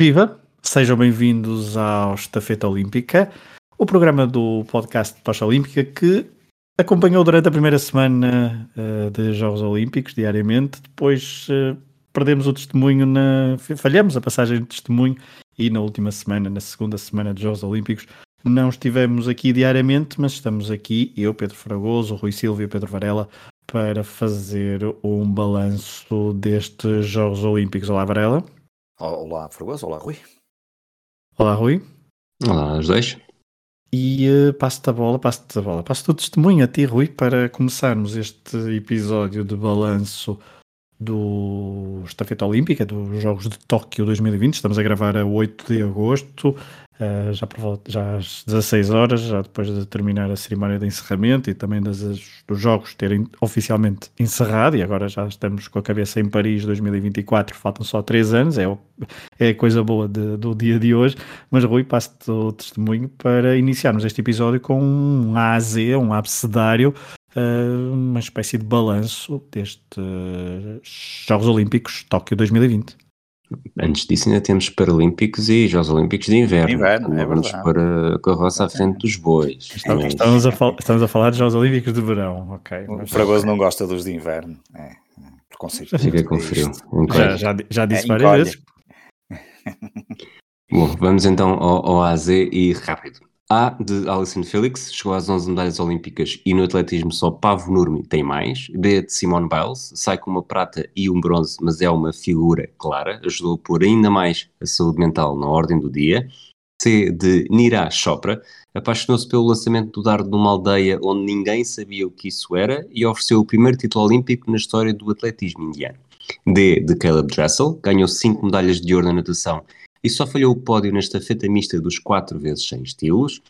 Viva! Sejam bem-vindos ao Estafeta Olímpica, o programa do podcast de Tocha Olímpica que acompanhou durante a primeira semana uh, de Jogos Olímpicos, diariamente. Depois uh, perdemos o testemunho, na... falhamos a passagem de testemunho e na última semana, na segunda semana de Jogos Olímpicos, não estivemos aqui diariamente, mas estamos aqui, eu, Pedro Fragoso, Rui Silva e Pedro Varela, para fazer um balanço destes Jogos Olímpicos. Olá, Varela. Olá, Fragoso. Olá, Rui. Olá, Rui. Olá, os dois. E uh, passo-te a bola, passo-te a bola, passo-te o testemunho a ti, Rui, para começarmos este episódio de balanço do Estafeta Olímpica, dos Jogos de Tóquio 2020. Estamos a gravar a 8 de agosto. Uh, já, por, já às 16 horas, já depois de terminar a cerimónia de encerramento e também das, dos jogos terem oficialmente encerrado, e agora já estamos com a cabeça em Paris 2024, faltam só 3 anos, é, é coisa boa de, do dia de hoje. Mas Rui, passo-te o testemunho para iniciarmos este episódio com um A a Z, um abecedário, uh, uma espécie de balanço destes Jogos Olímpicos Tóquio 2020. Antes disso, ainda temos Paralímpicos e Jogos Olímpicos de Inverno. Inverno, é Vamos para a carroça à frente dos bois. Estamos, mas... estamos, a, fal estamos a falar de Jogos Olímpicos de Verão, ok. O Fragoso não gosta dos de Inverno. É, preconceito. Fica com frio. Já, já, já disse é, várias vezes. Bom, vamos então ao, ao AZ e rápido. A de Alison Felix, chegou às 11 medalhas olímpicas e no atletismo só Pavo Nurmi tem mais. B de Simone Biles, sai com uma prata e um bronze, mas é uma figura clara, ajudou a pôr ainda mais a saúde mental na ordem do dia. C de Nira Chopra, apaixonou-se pelo lançamento do dardo numa aldeia onde ninguém sabia o que isso era e ofereceu o primeiro título olímpico na história do atletismo indiano. D de Caleb Dressel, ganhou 5 medalhas de ouro na natação e só falhou o pódio na estafeta mista dos 4 vezes 100 estilos.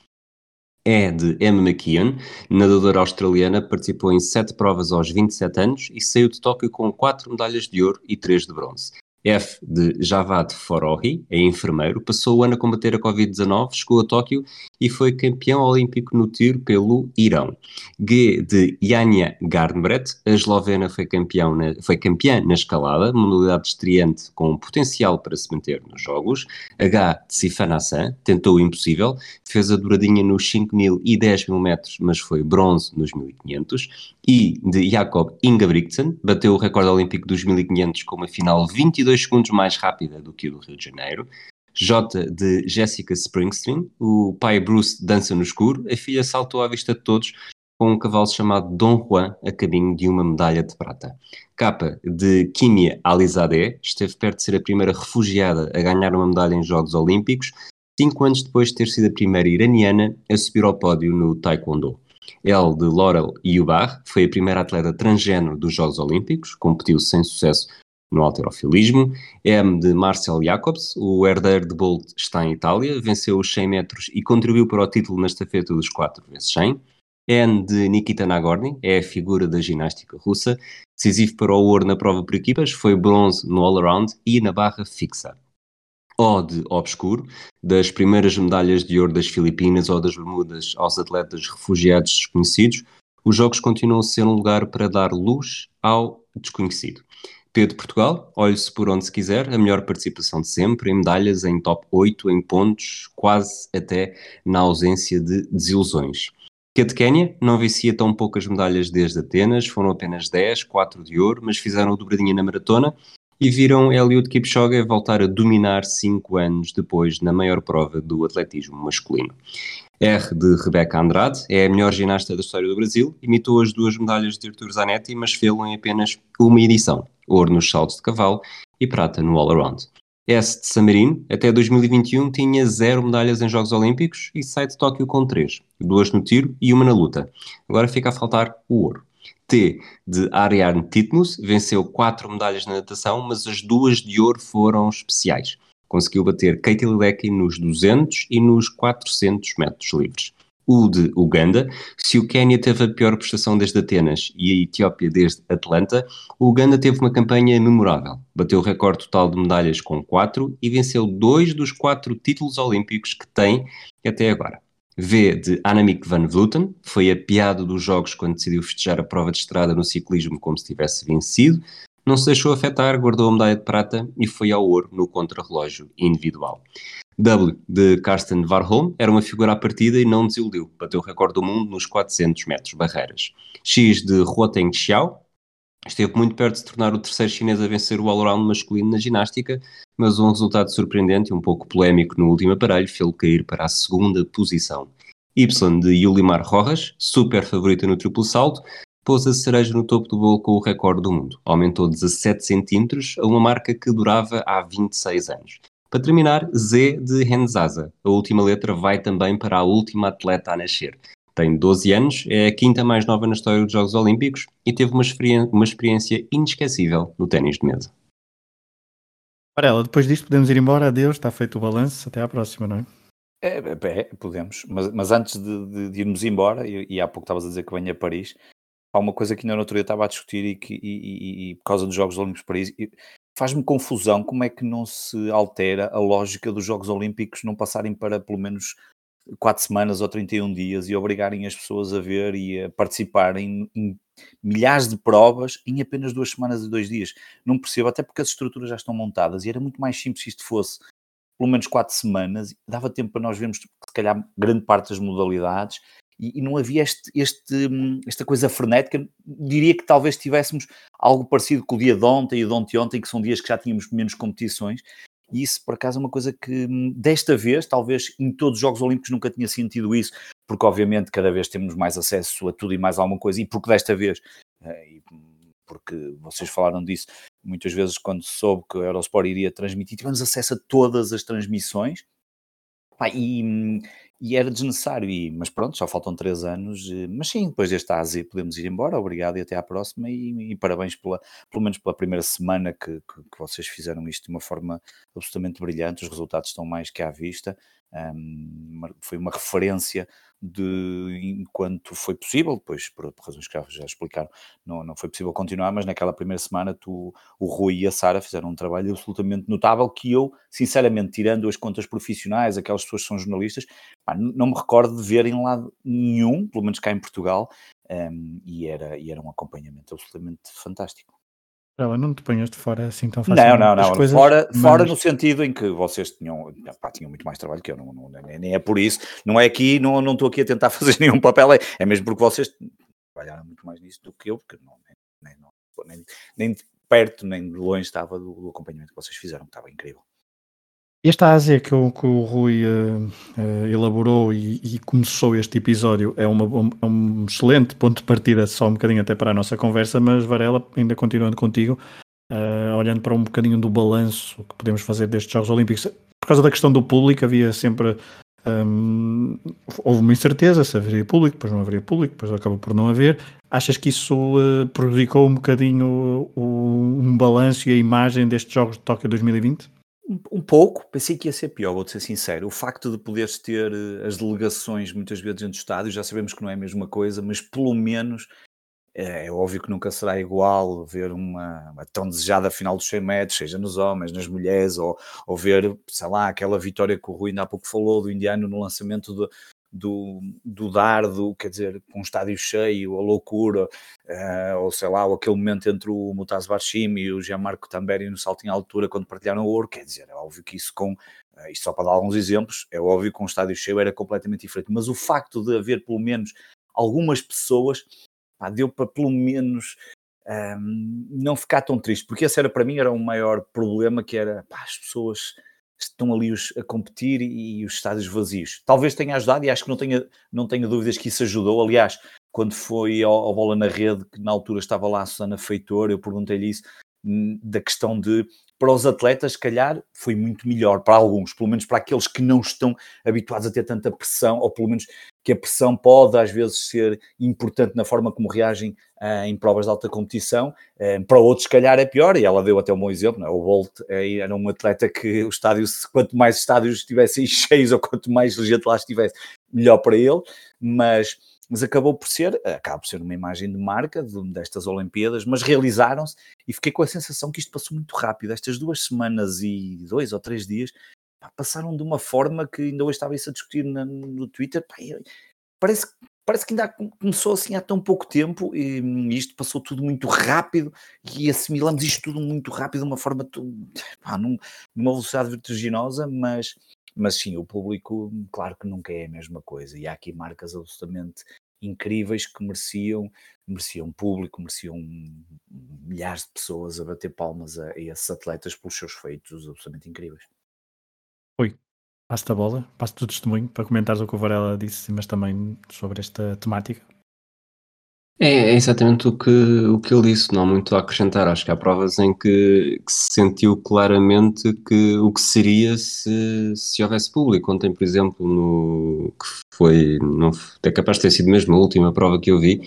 É de Emma McKeon, nadadora australiana, participou em 7 provas aos 27 anos e saiu de Tóquio com 4 medalhas de ouro e 3 de bronze. F de Javad Forohi, é enfermeiro, passou o ano a combater a Covid-19, chegou a Tóquio e foi campeão olímpico no tiro pelo Irão. G de Janja Garnbret, a eslovena foi, campeão na, foi campeã na escalada, modalidade estreante com potencial para se manter nos Jogos. H de Sifan Hassan, tentou o impossível, fez a douradinha nos 5 mil e 10 mil metros, mas foi bronze nos 1500. I de Jakob Ingebrigtsen, bateu o recorde olímpico dos 1500 com uma final 22 2 segundos mais rápida do que o do Rio de Janeiro. J de Jessica Springsteen, o pai Bruce dança no escuro, a filha saltou à vista de todos com um cavalo chamado Dom Juan a caminho de uma medalha de prata. K de Kimia Alizadeh, esteve perto de ser a primeira refugiada a ganhar uma medalha em Jogos Olímpicos, cinco anos depois de ter sido a primeira iraniana a subir ao pódio no Taekwondo. L de Laurel Yubar, foi a primeira atleta transgênero dos Jogos Olímpicos, competiu sem sucesso no alterofilismo. M de Marcel Jacobs, o herdeiro de Bolt está em Itália, venceu os 100 metros e contribuiu para o título na estafeta dos 4 vezes 100. N de Nikita Nagorny, é a figura da ginástica russa, decisivo para o ouro na prova por equipas, foi bronze no all-around e na barra fixa. O de obscuro, das primeiras medalhas de ouro das Filipinas ou das Bermudas aos atletas refugiados desconhecidos, os Jogos continuam a ser um lugar para dar luz ao desconhecido. Pedro Portugal, olhe-se por onde se quiser, a melhor participação de sempre, em medalhas, em top 8, em pontos, quase até na ausência de desilusões. Que de Quénia não vencia tão poucas medalhas desde Atenas, foram apenas 10, 4 de ouro, mas fizeram dobradinha na maratona e viram Eliud Kipchoge voltar a dominar 5 anos depois na maior prova do atletismo masculino. R de Rebeca Andrade, é a melhor ginasta da história do Brasil, imitou as duas medalhas de Artur Zanetti, mas fê-lo em apenas uma edição, ouro nos saltos de cavalo e prata no all-around. S de Samarino, até 2021 tinha zero medalhas em Jogos Olímpicos e sai de Tóquio com três, duas no tiro e uma na luta. Agora fica a faltar o ouro. T de Ariarne Titmus, venceu quatro medalhas na natação, mas as duas de ouro foram especiais conseguiu bater Katie Ledecky nos 200 e nos 400 metros livres. O de Uganda, se o Quênia teve a pior prestação desde Atenas e a Etiópia desde Atlanta, o Uganda teve uma campanha memorável. Bateu o recorde total de medalhas com 4 e venceu dois dos quatro títulos olímpicos que tem até agora. V de Annemiek van Vleuten, foi a piada dos jogos quando decidiu festejar a prova de estrada no ciclismo como se tivesse vencido. Não se deixou afetar, guardou a medalha de prata e foi ao ouro no contrarrelógio individual. W de Karsten Warholm era uma figura à partida e não desiludiu, bateu o recorde do mundo nos 400 metros barreiras. X de Huoteng Xiao esteve muito perto de se tornar o terceiro chinês a vencer o all-around masculino na ginástica, mas um resultado surpreendente e um pouco polémico no último aparelho fez-lo cair para a segunda posição. Y de Yulimar Rojas, super favorita no triplo salto, pôs a cereja no topo do bolo com o recorde do mundo. Aumentou 17 centímetros a uma marca que durava há 26 anos. Para terminar, Z de Henzaza. A última letra vai também para a última atleta a nascer. Tem 12 anos, é a quinta mais nova na história dos Jogos Olímpicos e teve uma, uma experiência inesquecível no ténis de mesa. Varela, depois disto podemos ir embora. Adeus, está feito o balanço. Até à próxima, não é? É, é, é podemos. Mas, mas antes de, de, de, irmos embora, e, e há pouco estavas a dizer que venho a Paris, há uma coisa que ainda no outro dia estava a discutir e, que, e, e por causa dos Jogos Olímpicos de Paris, faz-me confusão como é que não se altera a lógica dos Jogos Olímpicos não passarem para pelo menos 4 semanas ou 31 dias e obrigarem as pessoas a ver e a participar em, em milhares de provas em apenas duas semanas e dois dias. Não percebo, até porque as estruturas já estão montadas e era muito mais simples se isto fosse pelo menos quatro semanas, dava tempo para nós vermos, se calhar, grande parte das modalidades e, e não havia este, este, esta coisa frenética. Diria que talvez tivéssemos algo parecido com o dia de ontem e de ontem, ontem que são dias que já tínhamos menos competições. E isso, por acaso, é uma coisa que desta vez, talvez em todos os Jogos Olímpicos nunca tinha sentido isso, porque obviamente cada vez temos mais acesso a tudo e mais alguma coisa, e porque desta vez, eh, porque vocês falaram disso muitas vezes quando soube que a Eurosport iria transmitir, tivemos acesso a todas as transmissões, e, e era desnecessário, e, mas pronto, só faltam três anos, eh, mas sim, depois deste AZ podemos ir embora, obrigado e até à próxima, e, e parabéns pela, pelo menos pela primeira semana que, que, que, vocês fizeram isto de uma forma absolutamente brilhante, os resultados estão mais que à vista, um, foi uma referência de enquanto foi possível, depois por, por razões que já, explicaram, não, não foi possível continuar, mas naquela primeira semana tu, o Rui e a Sara fizeram um trabalho absolutamente notável que eu, sinceramente, tirando as contas profissionais, aquelas pessoas que são jornalistas, pá, não me recordo de ver em lado nenhum, pelo menos cá em Portugal, um, e, era, e era um acompanhamento absolutamente fantástico. Ela não te ponhas de fora assim tão fácil. Não, não, não. Coisas, fora, mas... fora no sentido em que vocês tinham, pá, tinham muito mais trabalho que eu, não, não, nem, é por isso. Não é aqui, não, não estou aqui a tentar fazer nenhum papel, é, é mesmo porque vocês trabalharam muito mais nisso do que eu, porque não, nem, nem, nem de perto nem de longe estava do, do acompanhamento que vocês fizeram, que estava incrível. Esta Ásia que o, que o Rui uh, uh, elaborou e, e, começou este episódio é uma, um, é um, excelente ponto de partida, só um bocadinho até para a nossa conversa, mas Varela, ainda continuando contigo, uh, olhando para um bocadinho do balanço que podemos fazer destes Jogos Olímpicos, por causa da questão do público, havia sempre. Um, houve uma incerteza se haveria público, depois não haveria público, depois acabou por não haver. Achas que isso prejudicou um bocadinho o, um balanço e a imagem destes Jogos de Tóquio 2020? Um pouco, pensei que ia ser pior, vou ser sincero. O facto de poderes ter eh, as delegações muitas vezes dentro do estádio, já sabemos que não é a mesma coisa, mas pelo menos é, é óbvio que nunca será igual ver uma, uma, tão desejada final dos 100 metros, seja nos homens, nas mulheres, ou, ou ver, sei lá, aquela vitória que o Rui ainda há pouco falou do indiano no lançamento do, do, do dardo, quer dizer, com um estádio cheio, a loucura, uh, ou sei lá, ou aquele momento entre o Mutaz Barshim e o Gianmarco Tamberi no salto em altura quando partilharam o ouro, quer dizer, é óbvio que isso com, uh, isto só para dar alguns exemplos, é óbvio que com um estádio cheio era completamente diferente, mas o facto de haver pelo menos algumas pessoas, pá, deu para pelo menos um, ehm, não ficar tão triste, porque esse era para mim era o maior problema, que era, pá, as pessoas estão ali os, a competir e, e os estádios vazios. Talvez tenha ajudado e acho que não tenha, não tenha dúvidas que isso ajudou. Aliás, quando foi ao, ao Bola na Rede, que na altura estava lá a Susana Feitor, eu perguntei-lhe isso, hum, da questão de para os atletas, se calhar, foi muito melhor para alguns, pelo menos para aqueles que não estão habituados a ter tanta pressão, ou pelo menos que a pressão pode às vezes ser importante na forma como reagem uh, em provas de alta competição. Uh, para outros, se calhar, é pior, e ela deu até um bom exemplo. É? O Bolt uh, era um atleta que o estádio, quanto mais estádios estivessem cheios ou quanto mais gente lá estivesse, melhor para ele, mas mas acabou por ser, acaba por ser uma imagem de marca de, destas Olimpíadas, mas realizaram-se e fiquei com a sensação que isto passou muito rápido. Estas duas semanas e dois ou três dias pá, passaram de uma forma que ainda hoje estava isso a discutir na, no Twitter. Pá, parece, parece que ainda começou assim há tão pouco tempo e isto passou tudo muito rápido e assimilamos isto tudo muito rápido de uma forma, pá, num, numa velocidade vertiginosa, mas, mas sim, o público, claro que nunca é a mesma coisa e há aqui marcas absolutamente incríveis que mereciam, mereciam público, mereciam milhares de pessoas a bater palmas a, a esses atletas pelos seus feitos absolutamente incríveis. Oi, passo-te a bola, passo-te o testemunho para comentares o que o Varela disse, mas também sobre esta temática. É, é, exatamente o que, o que ele disse, não há muito a acrescentar. Acho que há provas em que, que se sentiu claramente que o que seria se, se houvesse público. Ontem, por exemplo, no, que foi, não, é capaz de ter sido mesmo a última prova que eu vi,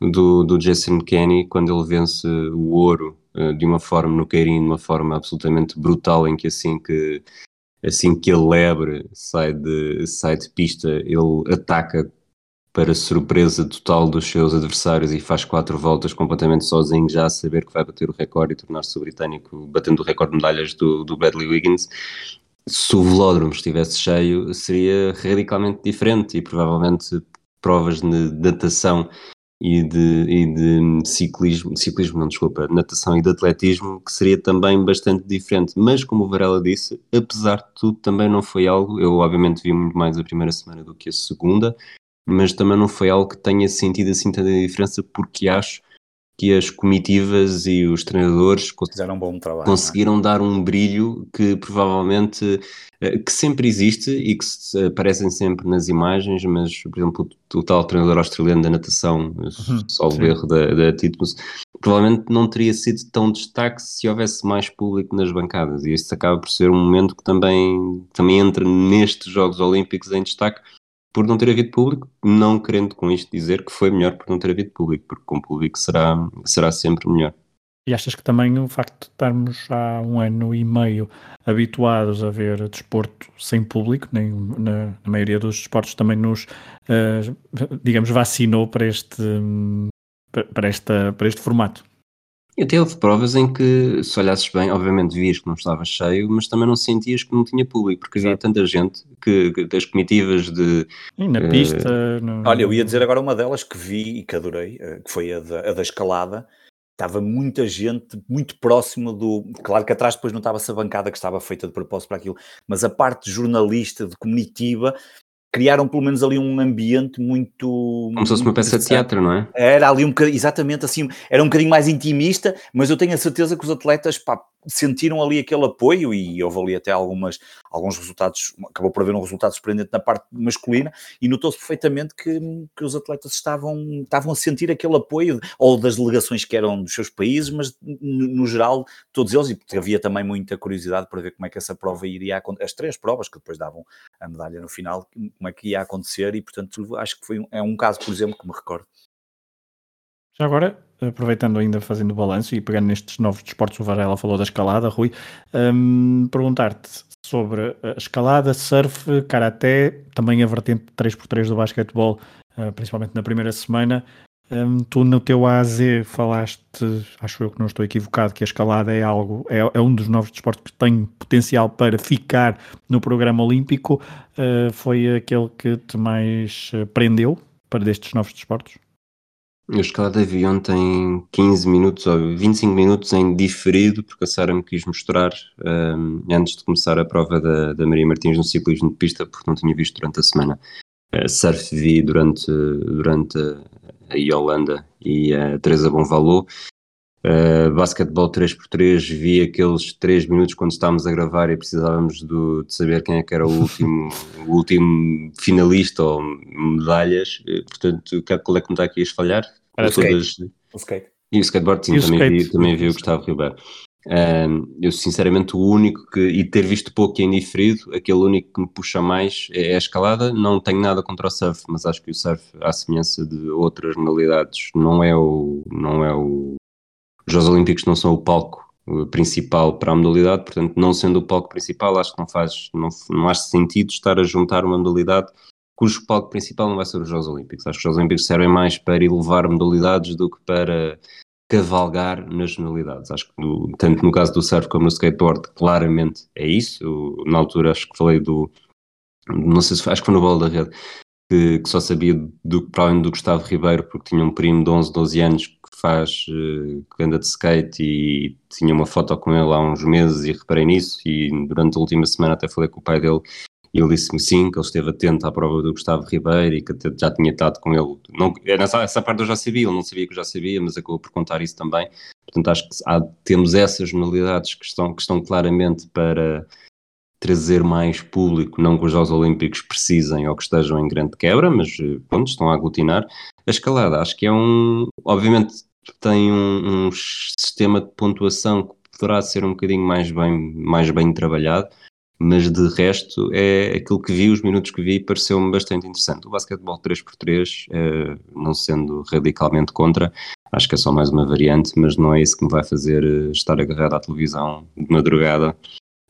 do, do Jason Kenny, quando ele vence o ouro uh, de uma forma no Queirinho, de uma forma absolutamente brutal, em que assim que, assim que a lebre sai de, sai de pista, ele ataca para surpresa total dos seus adversários e faz quatro voltas completamente sozinho, já a saber que vai bater o recorde e tornar-se britânico, batendo o recorde de medalhas do, do Bradley Wiggins. Se o velódromo estivesse cheio, seria radicalmente diferente e provavelmente provas de natação e de, e de ciclismo, ciclismo não, desculpa, natação e de atletismo, que seria também bastante diferente. Mas, como o Varela disse, apesar de tudo, também não foi algo. Eu, obviamente, vi muito mais a primeira semana do que a segunda, mas também não foi algo que tenha sentido assim tanta diferença, porque acho que as comitivas e os treinadores fizeram um bom trabalho, é? conseguiram é? dar um brilho que provavelmente eh, que sempre existe e que aparecem sempre nas imagens, mas por exemplo o, o tal treinador australiano da natação, uhum, só o erro da, da Titmus, provavelmente não teria sido tão destaque se houvesse mais público nas bancadas e isso acaba por ser um momento que também, também entra nestes Jogos Olímpicos em destaque por não ter havido público, não querendo com isto dizer que foi melhor por não ter havido público, porque com público será, será sempre melhor. E achas que também o facto de estarmos há um ano e meio habituados a ver desporto sem público, nem na, na maioria dos desportos também nos, uh, digamos, vacinou para este, para, esta, para este formato? E até houve provas em que, se olhasses bem, obviamente vias que não estava cheio, mas também não sentias que não tinha público, porque havia tanta gente que, que das comitivas de. E na uh... pista. No... Olha, eu ia dizer agora uma delas que vi e que adorei, eh, que foi a da, a da escalada. Estava muita gente muito próxima do. Claro que atrás depois não estava-se a bancada que estava feita de propósito para aquilo, mas a parte jornalista, de comitiva, criaram pelo menos ali um ambiente muito. Como se fosse uma peça de teatro, não é? Era ali um bocadinho, exatamente assim, era um bocadinho mais intimista, mas eu tenho a certeza que os atletas pá, sentiram ali aquele apoio e houve ali até algumas, alguns resultados, acabou por haver um resultado surpreendente na parte masculina e notou-se perfeitamente que, que os atletas estavam, estavam a sentir aquele apoio, ou das delegações que eram dos seus países, mas no, no geral todos eles, e havia também muita curiosidade para ver como é que essa prova iria acontecer, as três provas que depois davam a medalha no final, como é que ia acontecer e portanto acho que foi um, é um caso, por exemplo, que me recordo. Já agora, aproveitando ainda fazendo balanço e pegando nestes novos desportos, o Varela falou da escalada, Rui, um, perguntar-te sobre a escalada, surf, karaté, também a vertente 3x3 do basquetebol, uh, principalmente na primeira semana. Um, tu no teu AZ falaste, acho eu que não estou equivocado, que a escalada é algo, é, é um dos novos desportos que tem potencial para ficar no programa olímpico. Uh, foi aquele que te mais uh, prendeu para destes novos desportos? A escalada vi ontem 15 minutos ou 25 minutos em diferido, porque a Sara me quis mostrar um, antes de começar a prova da, da Maria Martins no ciclismo de pista, porque não tinha visto durante a semana. Uh, surf vi durante, durante a Yolanda e a Teresa Bonvalot. Uh, basquetebol 3x3, vi aqueles 3 minutos quando estávamos a gravar e precisávamos do, de saber quem é que era o último, o último finalista ou medalhas. Uh, portanto, qual é que me está aqui a falhar? Era todas... o skate. E o skateboard, sim, também, skate. Vi, também vi o Gustavo Ribeiro. Um, eu, sinceramente, o único que, e ter visto pouco e indiferido, aquele único que me puxa mais é, é a escalada. Não tenho nada contra o surf, mas acho que o surf, à semelhança de outras modalidades, não é o, não é o, os Jogos Olímpicos não são o palco principal para a modalidade, portanto, não sendo o palco principal, acho que não faz, não, não acho sentido estar a juntar uma modalidade cujo palco principal não vai ser os Jogos Olímpicos. Acho que os Jogos Olímpicos servem mais para elevar modalidades do que para cavalgar nas modalidades. Acho que no, tanto no caso do surf como no skateboard, claramente é isso. Eu, na altura acho que falei do não sei se acho que foi no bola da rede, que, que, só sabia do, provavelmente do Gustavo Ribeiro, porque tinha um primo de 11, 12 anos que faz, uh, que anda de skate e tinha uma foto com ele há uns meses e reparei nisso e durante a última semana até falei com o pai dele e ele disse-me sim, que ele esteve atento à prova do Gustavo Ribeiro e que já tinha estado com ele. Não, nessa, essa parte eu já sabia, ele não sabia que eu já sabia, mas acabou por contar isso também. Portanto, acho que há, temos essas modalidades que estão, que estão claramente para trazer mais público, não que os Jogos Olímpicos precisem ou que estejam em grande quebra, mas eh, pronto, estão a aglutinar. A escalada, acho que é um. Obviamente tem um, um sistema de pontuação que poderá ser um bocadinho mais bem, mais bem trabalhado mas de resto é aquilo que vi, os minutos que vi, pareceu-me bastante interessante. O basquetebol 3x3, é, não sendo radicalmente contra, acho que é só mais uma variante, mas não é isso que me vai fazer eh, estar agarrado à televisão de madrugada,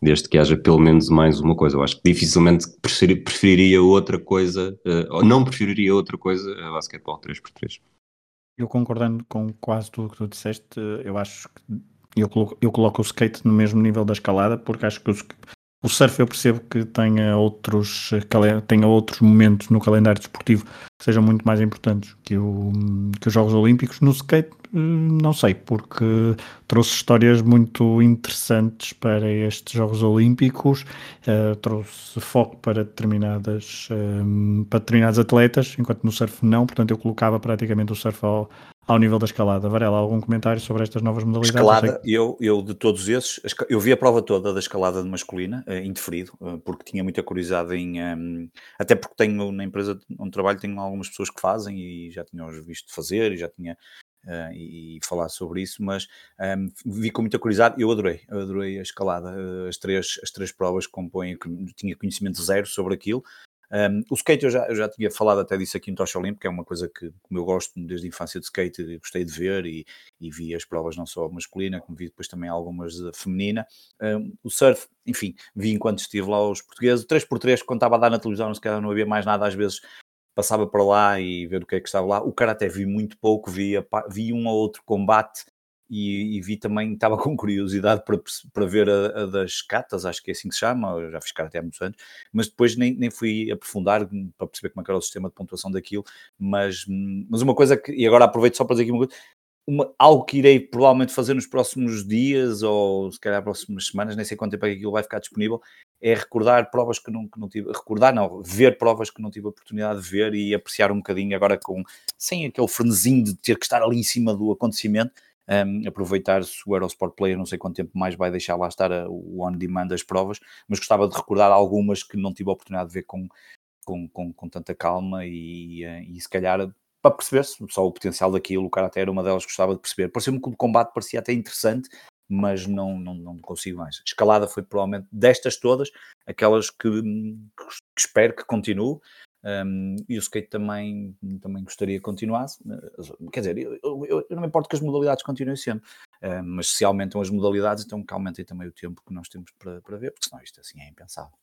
desde que haja pelo menos mais uma coisa. Eu acho que dificilmente preferiria outra coisa, eh, ou não preferiria outra coisa a basquetebol 3x3. Eu concordando com quase tudo o que tu disseste, eu acho que eu coloco, eu coloco o skate no mesmo nível da escalada, porque acho que o, o surf eu percebo que tenha outros, tenha outros momentos no calendário desportivo que sejam muito mais importantes que, o, que os Jogos Olímpicos. No skate, não sei, porque trouxe histórias muito interessantes para estes Jogos Olímpicos, uh, trouxe foco para determinadas um, para determinados atletas, enquanto no surf não, portanto eu colocava praticamente o surf ao, ao nível da escalada. Varela, algum comentário sobre estas novas modalidades? Escalada, eu, eu de todos esses, eu vi a prova toda da escalada de masculina, uh, indeferido, uh, porque tinha muita curiosidade em. Um, até porque tenho na empresa onde trabalho, tenho algumas pessoas que fazem e já tinha-os visto fazer e já tinha. Uh, e, e, falar sobre isso, mas um, vi com muita curiosidade. Eu adorei, adorei a escalada, as três, as três provas que compõem, que tinha conhecimento zero sobre aquilo, um, o skate eu já, eu já tinha falado até disso aqui no Tocha Olímpica, é uma coisa que, como eu gosto desde a infância de skate, gostei de ver e, e vi as provas não só masculina, como vi depois também algumas feminina. Um, o surf, enfim, vi enquanto estive lá os portugueses, 3x3, quando estava a dar na televisão, se calhar não havia mais nada, às vezes passava para lá e ver o que é que estava lá. O cara até vi muito pouco, vi, vi um ou outro combate e, e, vi também, estava com curiosidade para, para ver a, a, das catas, acho que é assim que se chama, eu já fiz até há muitos anos, mas depois nem, nem fui aprofundar para perceber como é era o sistema de pontuação daquilo, mas, mas uma coisa que, e agora aproveito só para dizer aqui uma coisa, uma, algo que irei provavelmente fazer nos próximos dias ou se calhar próximas semanas, nem sei quanto tempo é que aquilo vai ficar disponível, é recordar provas que não, que não tive, recordar não, ver provas que não tive a oportunidade de ver e apreciar um bocadinho agora com, sem aquele frenesinho de ter que estar ali em cima do acontecimento, um, aproveitar se o Eurosport Player não sei quanto tempo mais vai deixar lá estar a, o on-demand das provas, mas gostava de recordar algumas que não tive a oportunidade de ver com, com, com, com tanta calma e, eh, e se calhar para perceber -se, só o potencial daquilo, o cara até era uma delas que gostava de perceber. Pareceu-me que o combate parecia até interessante, mas não, não, não consigo mais. Escalada foi provavelmente destas todas, aquelas que, que espero que continue, um, e o skate também, também gostaria que continuasse. Quer dizer, eu, eu, eu não me importo que as modalidades continuem sempre, um, mas se aumentam as modalidades, então que aumentem também o tempo que nós temos para, para ver, porque senão isto assim é impensável.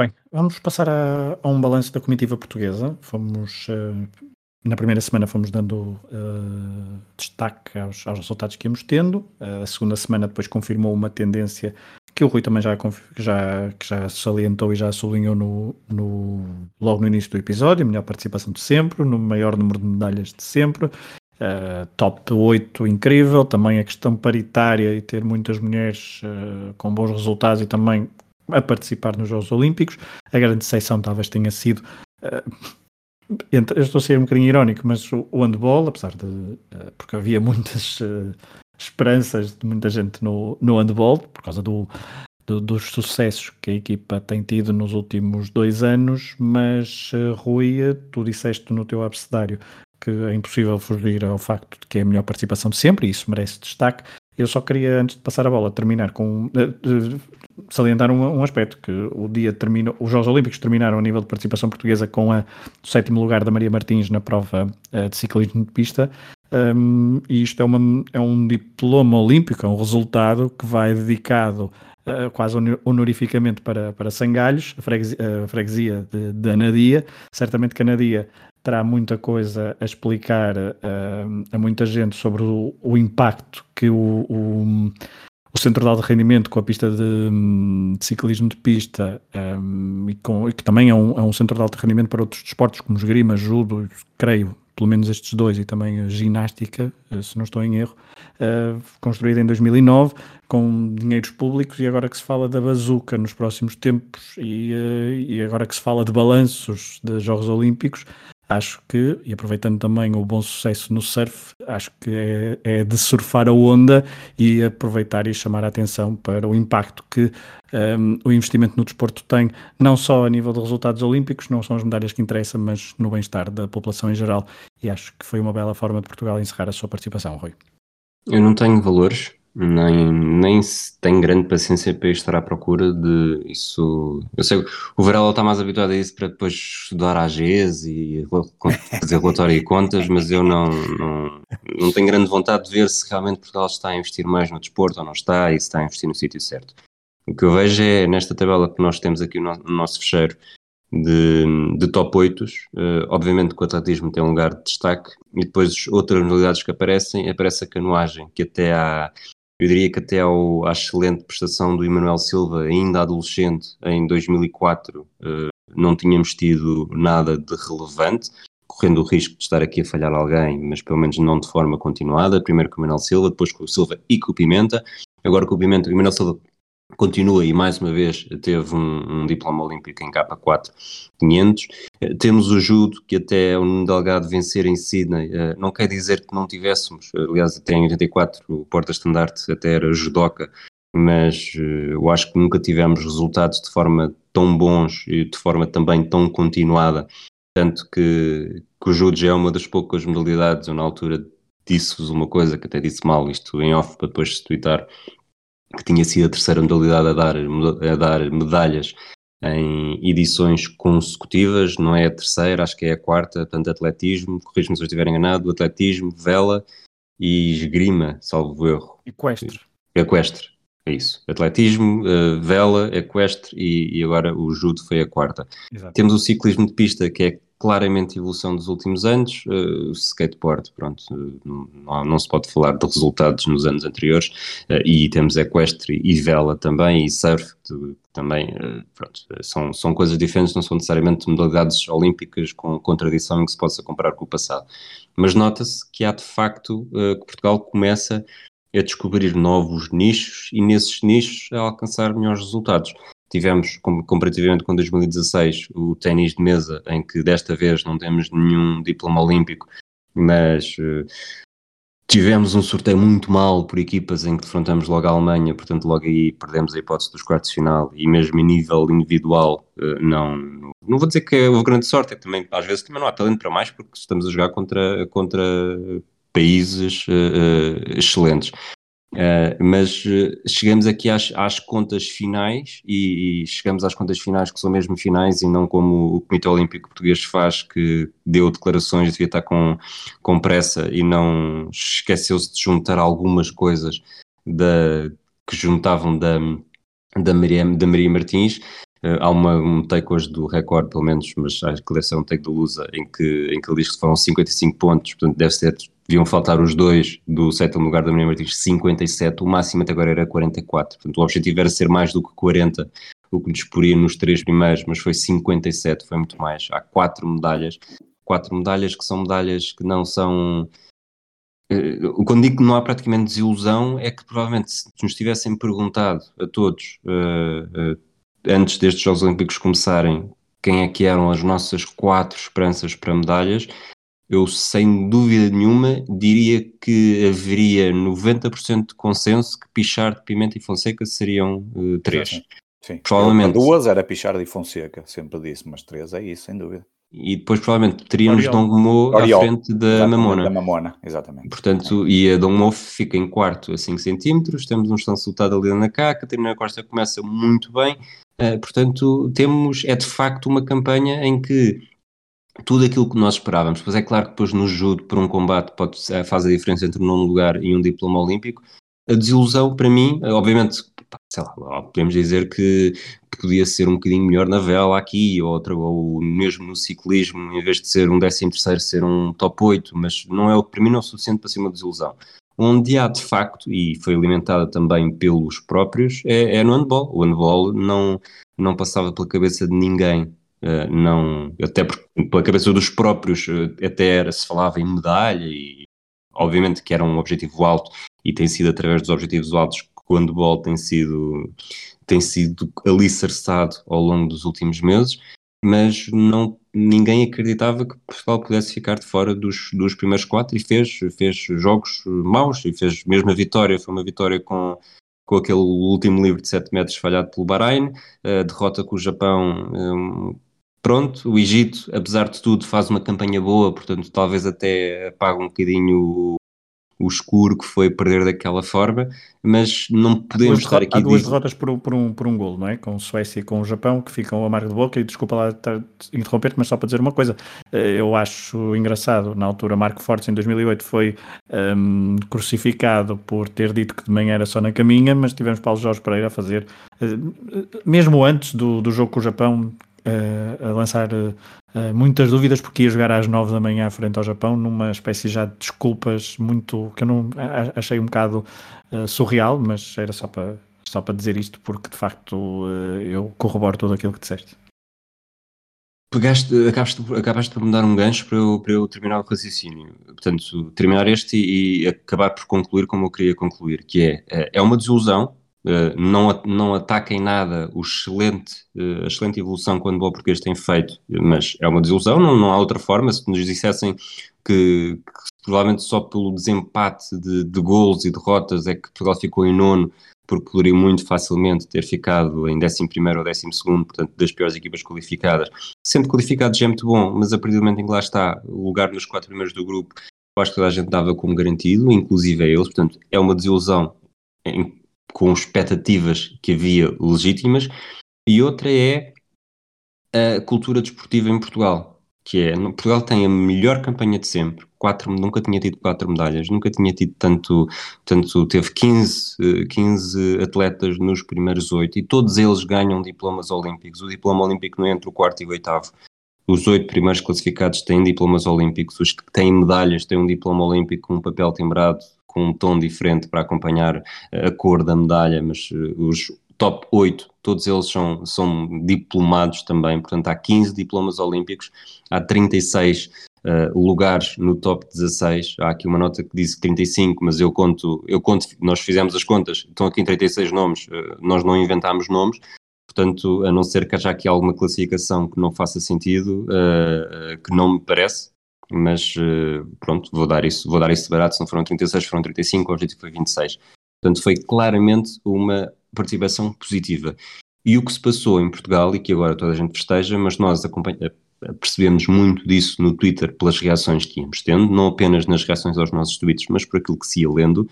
Bem, vamos passar a, a um balanço da comitiva portuguesa. Fomos, uh, na primeira semana fomos dando uh, destaque aos, aos, resultados que íamos tendo. Uh, a segunda semana depois confirmou uma tendência que o Rui também já, já, que já salientou e já sublinhou no, no, logo no início do episódio, melhor participação de sempre, no maior número de medalhas de sempre, uh, top 8 incrível, também a questão paritária e ter muitas mulheres uh, com bons resultados e também a participar nos Jogos Olímpicos. A grande decepção talvez tenha sido, uh, entre, eu estou a ser um bocadinho irónico, mas o, o handball, apesar de, porque havia muitas esperanças de muita gente no, no handball, por causa do, do, dos sucessos que a equipa tem tido nos últimos dois anos, mas uh, Rui, tu disseste no teu abecedário que é impossível fugir ao facto de que é a melhor participação de sempre, e isso merece destaque. Eu só queria, antes de passar a bola, terminar com. Uh, salientar um, um, aspecto: que o dia terminou, os Jogos Olímpicos terminaram a nível de participação portuguesa com a, o sétimo lugar da Maria Martins na prova uh, de ciclismo de pista, um, e isto é, uma, é um diploma olímpico, é um resultado que vai dedicado uh, quase honorificamente para, para Sangalhos, a freguesia, a freguesia de, de Anadia. Certamente que Anadia terá muita coisa a explicar uh, a muita gente sobre o, o impacto que o, o, o centro de alto rendimento com a pista de, de ciclismo de pista um, e, com, e, que também é um, é um, centro de alto rendimento para outros desportos como esgrima, judo, creio, pelo menos estes dois e também a ginástica, eh, se não estou em erro, uh, construída em 2009 com dinheiros públicos e agora que se fala da bazuca nos próximos tempos e, uh, e agora que se fala de balanços de Jogos Olímpicos, acho que, e aproveitando também o bom sucesso no surf, acho que é, é, de surfar a onda e aproveitar e chamar a atenção para o impacto que um, o investimento no desporto tem, não só a nível de resultados olímpicos, não são as medalhas que interessam, mas no bem-estar da população em geral. E acho que foi uma bela forma de Portugal encerrar a sua participação, Rui. Eu não tenho valores, nem, nem tem grande paciência para estar à procura de isso. Eu sei o Varela está mais habituado a isso para depois estudar AGs e fazer relatório e contas, mas eu não, não, não tenho grande vontade de ver se realmente Portugal está a investir mais no desporto ou não está e se está a investir no sítio certo. O que eu vejo é nesta tabela que nós temos aqui no, no nosso fecheiro de, de top 8, uh, eh, obviamente que o atletismo tem um lugar de destaque e depois outras modalidades que aparecem, aparece a canoagem, que até há eu diria que até ao, à excelente prestação do Emanuel Silva, ainda adolescente, em 2004, eh, não tínhamos tido nada de relevante, correndo o risco de estar aqui a falhar alguém, mas pelo menos não de forma continuada. Primeiro com o Emanuel Silva, depois com o Silva e com o Pimenta. Agora com o Pimenta, o Emanuel Silva continua e mais uma vez teve um, um diploma olímpico em K4 500. Uh, temos o judo, que até o Nuno Delgado vencer em Sydney, uh, não quer dizer que não tivéssemos, aliás até em 84 o porta-estandarte até era judoca, mas eh, eu acho que nunca tivemos resultados de forma tão bons e de forma também tão continuada, tanto que, que o judo já é uma das poucas modalidades, eu na altura disse-vos uma coisa que até disse mal, isto em off para depois se tweetar, que tinha sido a terceira modalidade a dar, a dar medalhas em edições consecutivas, não é a terceira, acho que é a quarta, tanto atletismo, corrijo-me se eu estiver enganado, atletismo, vela e esgrima, salvo erro. Equestre. Equestre, é isso. Atletismo, uh, vela, equestre e, e, agora o judo foi a quarta. Exato. Temos o ciclismo de pista, que é claramente evolução dos últimos anos. Uh, skateboard, pronto, não, não, se pode falar de resultados nos anos anteriores. Uh, e temos equestre e vela também, e surf também, uh, pronto, são, são coisas diferentes, não são necessariamente modalidades olímpicas com, com tradição em que se possa comparar com o passado. Mas nota-se que há de facto que Portugal começa a descobrir novos nichos e nesses nichos a alcançar melhores resultados. Tivemos, comparativamente com 2016, o ténis de mesa, em que desta vez não temos nenhum diploma olímpico, mas uh, tivemos um sorteio muito mal por equipas em que defrontamos logo a Alemanha, portanto logo aí perdemos a hipótese dos quartos de final e mesmo em nível individual uh, não, não vou dizer que houve grande sorte, é que também, às vezes também não há talento para mais porque estamos a jogar contra, contra países uh, excelentes. Uh, mas uh, chegamos aqui às, às contas finais e, e, chegamos às contas finais que são mesmo finais e não como o Comitê Olímpico Português faz, que deu declarações, devia estar com, com pressa e não esqueceu-se de juntar algumas coisas da, que juntavam da, da, Maria, da Maria Martins. Uh, há uma, um take hoje do Record, pelo menos, mas acho que deve ser um take do Lusa, em que, em que ele diz que foram 55 pontos, portanto deve ser deviam faltar os dois do sétimo lugar da Maria Martins, 57, o máximo até agora era 44, portanto o objetivo era ser mais do que 40, o que nos poria nos três primeiros, mas foi 57, foi muito mais, há quatro medalhas, quatro medalhas que são medalhas que não são... Eh, quando digo que não há praticamente desilusão, é que provavelmente se nos tivessem perguntado a todos, uh, uh, antes destes Jogos Olímpicos começarem, quem é que eram as nossas quatro esperanças para medalhas, eu sem dúvida nenhuma diria que haveria 90% de consenso que Pichard, Pimenta e Fonseca seriam uh, três. Sim, sim. Provavelmente. duas era Pichard e Fonseca, sempre disse, mas três é isso, sem dúvida. E depois provavelmente teríamos Dongmo à frente da Mamona. Da Mamona, exatamente. Portanto, e a Dongmo fica em quarto a 5 centímetros, temos um chão soltado ali na cá, a Catarina Costa começa muito bem, uh, portanto temos, é de facto uma campanha em que tudo aquilo que nós esperávamos. Pois é claro que depois no judo, por um combate, pode, faz a diferença entre um nono lugar e um diploma olímpico. A desilusão, para mim, obviamente, sei lá, podemos dizer que, podia ser um bocadinho melhor na vela aqui, ou, outra, ou mesmo no ciclismo, em vez de ser um décimo terceiro, ser um top 8, mas não é, para mim não é o suficiente para ser uma desilusão. onde há de facto, e foi alimentada também pelos próprios, é, é no handball. O handball não, não passava pela cabeça de ninguém Uh, não, até porque pela cabeça dos próprios uh, até era, se falava em medalha e obviamente que era um objetivo alto e tem sido através dos objetivos altos que o handball tem sido tem sido alicerçado ao longo dos últimos meses mas não, ninguém acreditava que Portugal pudesse ficar de fora dos, dos primeiros quatro e fez, fez jogos maus e fez mesmo a vitória, foi uma vitória com, com aquele último livro de 7 metros falhado pelo Bahrein, derrota com o Japão, um, pronto, o Egito, apesar de tudo, faz uma campanha boa, portanto talvez até apague um bocadinho o escuro que foi perder daquela forma, mas não podemos estar aqui... Há duas derrotas por, por, um, por um gol, não é? Com Suécia e com o Japão, que ficam a marca de boca, e desculpa lá estar interromper mas só para dizer uma coisa, eh, eu acho engraçado, na altura Marco Fortes em 2008 foi um, crucificado por ter dito que de manhã era só na caminha, mas tivemos Paulo Jorge Pereira a fazer, uh, mesmo antes do, do jogo com o Japão, uh, a lançar uh, muitas dúvidas porque ia jogar às 9 da manhã frente ao Japão numa espécie já de desculpas muito que eu não achei um bocado uh, surreal, mas era só para só para dizer isto porque de facto eu corroboro tudo aquilo que disseste. Pegaste, acabaste, acabaste por me dar um gancho para eu, para eu terminar o raciocínio. Portanto, terminar este e, e acabar por concluir como eu queria concluir, que é, é uma desilusão não, não ataca em nada o excelente, uh, a excelente evolução que o handball português tem feito, mas é uma desilusão, não, não há outra forma. Se nos dissessem que, que provavelmente só pelo desempate de, de gols e derrotas é que Portugal ficou em nono, porque poderia muito facilmente ter ficado em 11 ou 12, portanto, das piores equipas qualificadas. Sendo qualificado já é muito bom, mas a partir do momento em que lá está o lugar nos quatro primeiros do grupo, acho que toda a gente dava como garantido, inclusive a eles, portanto, é uma desilusão em com expectativas que havia legítimas, e outra é a cultura desportiva em Portugal, que é, Portugal tem a melhor campanha de sempre, quatro, nunca tinha tido quatro medalhas, nunca tinha tido tanto, tanto teve 15, 15 atletas nos primeiros oito, e todos eles ganham diplomas olímpicos, o diploma olímpico não é entre o quarto e o oitavo, os oito primeiros classificados têm diplomas olímpicos, os que têm medalhas têm um diploma olímpico com um papel timbrado com um tom diferente para acompanhar a cor da medalha, mas eh, os top 8, todos eles são, são diplomados também, portanto há 15 diplomas olímpicos, há 36 uh, eh, lugares no top 16, há aqui uma nota que diz 35, mas eu conto, eu conto, nós fizemos as contas, estão aqui em 36 nomes, uh, nós não inventámos nomes, portanto, a não ser que haja aqui alguma classificação que não faça sentido, uh, que não me parece, mas eh, pronto, vou dar isso, vou dar isso de barato, se não foram 36, foram 35, o objetivo foi 26. Portanto, foi claramente uma participação positiva. E o que se passou em Portugal, e que agora toda a gente festeja, mas nós percebemos muito disso no Twitter pelas reações que íamos tendo, não apenas nas reações aos nossos tweets, mas por aquilo que se ia lendo,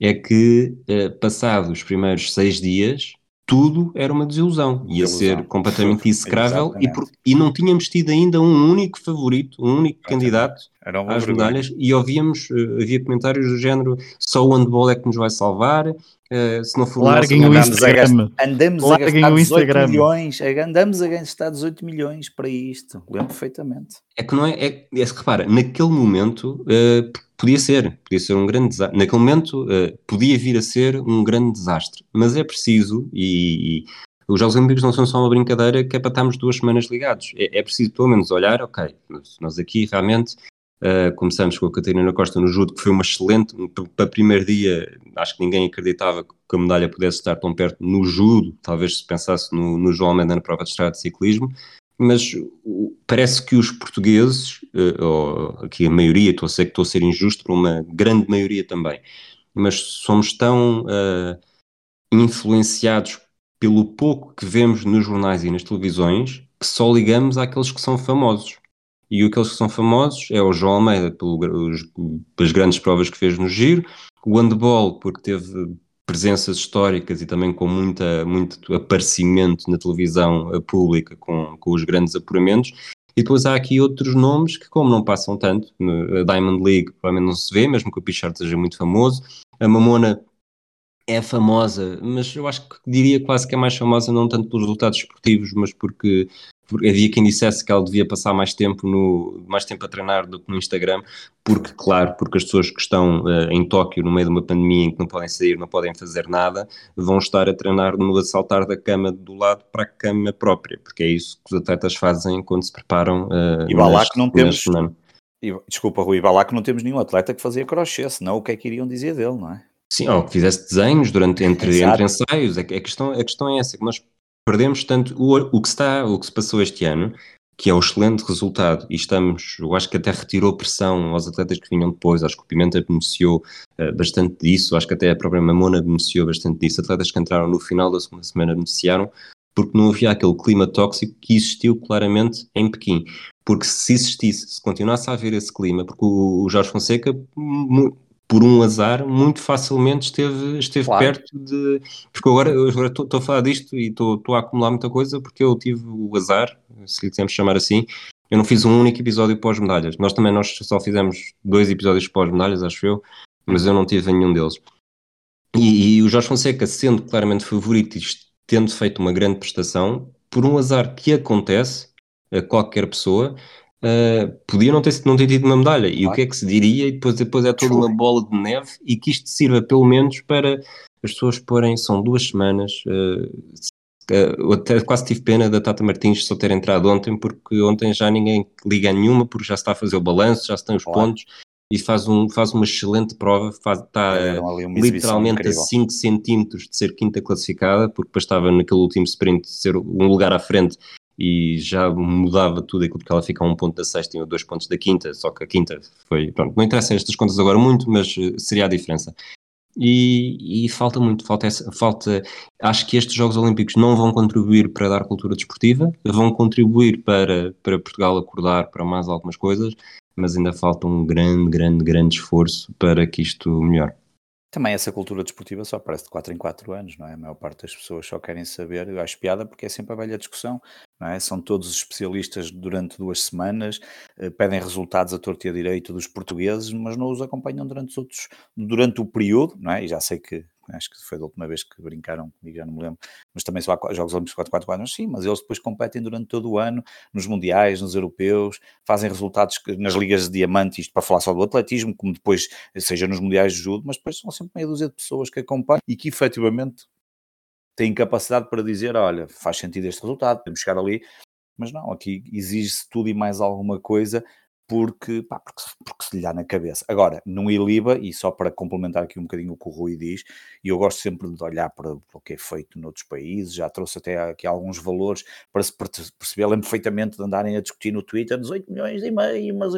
é que, eh, passados os primeiros seis dias, tudo era uma desilusão, ia desilusão. ser completamente execrável e, por, e, não tínhamos tido ainda um único favorito, um único candidato às medalhas e ouvíamos, uh, havia comentários do género só o handball é que nos vai salvar, uh, se não for Larguem o, nosso, o Instagram. Andamos a gastar 18 milhões, andamos a gastar 18 milhões para isto, lembro perfeitamente. É que não é, é, é repara, naquele momento uh, Podia ser, podia ser um grande desastre. Naquele momento, uh, podia vir a ser um grande desastre. Mas é preciso, e, e, os Jogos Olímpicos não são só uma brincadeira que é para estarmos duas semanas ligados. É, é preciso, pelo menos, olhar, ok, nós aqui realmente uh, começamos com a Catarina Costa no judo, que foi uma excelente, para o primeiro dia, acho que ninguém acreditava que a medalha pudesse estar tão perto no judo, talvez se pensasse no, no João Almeida na prova de estrada de ciclismo, mas parece que os portugueses, eh, ou aqui a maioria, estou a ser estou a ser injusto para uma grande maioria também, mas somos tão uh, influenciados pelo pouco que vemos nos jornais e nas televisões que só ligamos àqueles que são famosos. E aqueles que são famosos é o João Almeida pelas grandes provas que fez no giro, o handball porque teve presenças históricas e também com muita, muito aparecimento na televisão pública com, com os grandes apuramentos. E depois há aqui outros nomes que, como não passam tanto, a Diamond League provavelmente não se vê, mesmo que o Pichard seja muito famoso. A Mamona é famosa, mas eu acho que diria quase que é mais famosa não tanto pelos resultados esportivos, mas porque havia quem dissesse que ela devia passar mais tempo, no, mais tempo a treinar do que no Instagram, porque, claro, porque as pessoas que estão uh, em Tóquio no meio de uma pandemia em que não podem sair, não podem fazer nada, vão estar a treinar no saltar da cama do lado para a cama própria, porque é isso que os atletas fazem quando se preparam. Uh, e vá lá que não temos. Desculpa, Rui, vá lá que não temos nenhum atleta que fazia crochê, senão o que é que iriam dizer dele, não é? Sim, ou que fizesse desenhos durante, entre, entre ensaios. A, a, questão, a questão é essa, que nós perdemos tanto o, o que está, o que se passou este ano, que é um excelente resultado, e estamos, eu acho que até retirou pressão aos atletas que vinham depois, acho que o Pimenta beneficiou uh, bastante disso, acho que até a própria Mamona beneficiou bastante disso, atletas que entraram no final da segunda semana beneficiaram, porque não havia aquele clima tóxico que existiu claramente em Pequim. Porque se existisse, se continuasse a haver esse clima, porque o Jorge Fonseca por um azar, muito facilmente esteve, esteve claro. perto de. Porque agora, estou, a falar disto e estou, estou a acumular muita coisa porque eu tive o azar, se lhe quisermos chamar assim. Eu não fiz um único episódio pós-medalhas. Nós também nós só fizemos dois episódios pós-medalhas, acho eu, mas eu não tive nenhum deles. E, e o Jorge Fonseca, sendo claramente favorito e tendo feito uma grande prestação, por um azar que acontece a qualquer pessoa, Uh, podia não ter, não ter tido uma medalha. E claro. o que é que se diria? E depois, depois é toda uma bola de neve e que isto sirva pelo menos para as pessoas porem, são duas semanas. Uh, uh, até quase tive pena da Tata Martins só ter entrado ontem, porque ontem já ninguém liga nenhuma, porque já se está a fazer o balanço, já se tem os claro. pontos e faz, um, faz uma excelente prova, faz, está é, literalmente a 5 centímetros de ser quinta classificada, porque depois estava naquele último sprint de ser um lugar à frente e já mudava tudo aquilo porque ela fica a um ponto da sexta e dois pontos da quinta, só que a quinta foi, pronto, não interessa estas contas agora muito, mas eh, seria a diferença. E, e, falta muito, falta, essa, falta, acho que estes Jogos Olímpicos não vão contribuir para dar cultura desportiva, vão contribuir para, para Portugal acordar para mais algumas coisas, mas ainda falta um grande, grande, grande esforço para que isto melhore. Também essa cultura desportiva só aparece de 4 em 4 anos, não é? A maior parte das pessoas só querem saber, eu acho piada porque é sempre a velha discussão, é? São todos especialistas durante duas semanas, eh, pedem resultados a torto e a direito dos portugueses, mas não os acompanham durante os outros, durante o período, é? E já sei que acho que foi da última vez que brincaram comigo, já não me lembro, mas também só há Jogos Olímpicos 4-4 anos, sim, mas eles depois competem durante todo o ano, nos mundiais, nos europeus, fazem resultados nas ligas de diamante, isto para falar só do atletismo, como depois, seja nos mundiais de judo, mas depois são sempre meia dúzia de pessoas que acompanham e que efetivamente têm capacidade para dizer, olha, faz sentido este resultado, podemos chegar ali, mas não, aqui exige-se tudo e mais alguma coisa porque, pá, porque, porque, se lhe dá na cabeça. Agora, no ILIBA, e só para complementar aqui um bocadinho o que o Rui diz, e eu gosto sempre de olhar para, para o que é feito noutros países, já trouxe até aqui alguns valores para se perceber, lembro perfeitamente de andarem a discutir no Twitter 18 milhões e meio, mas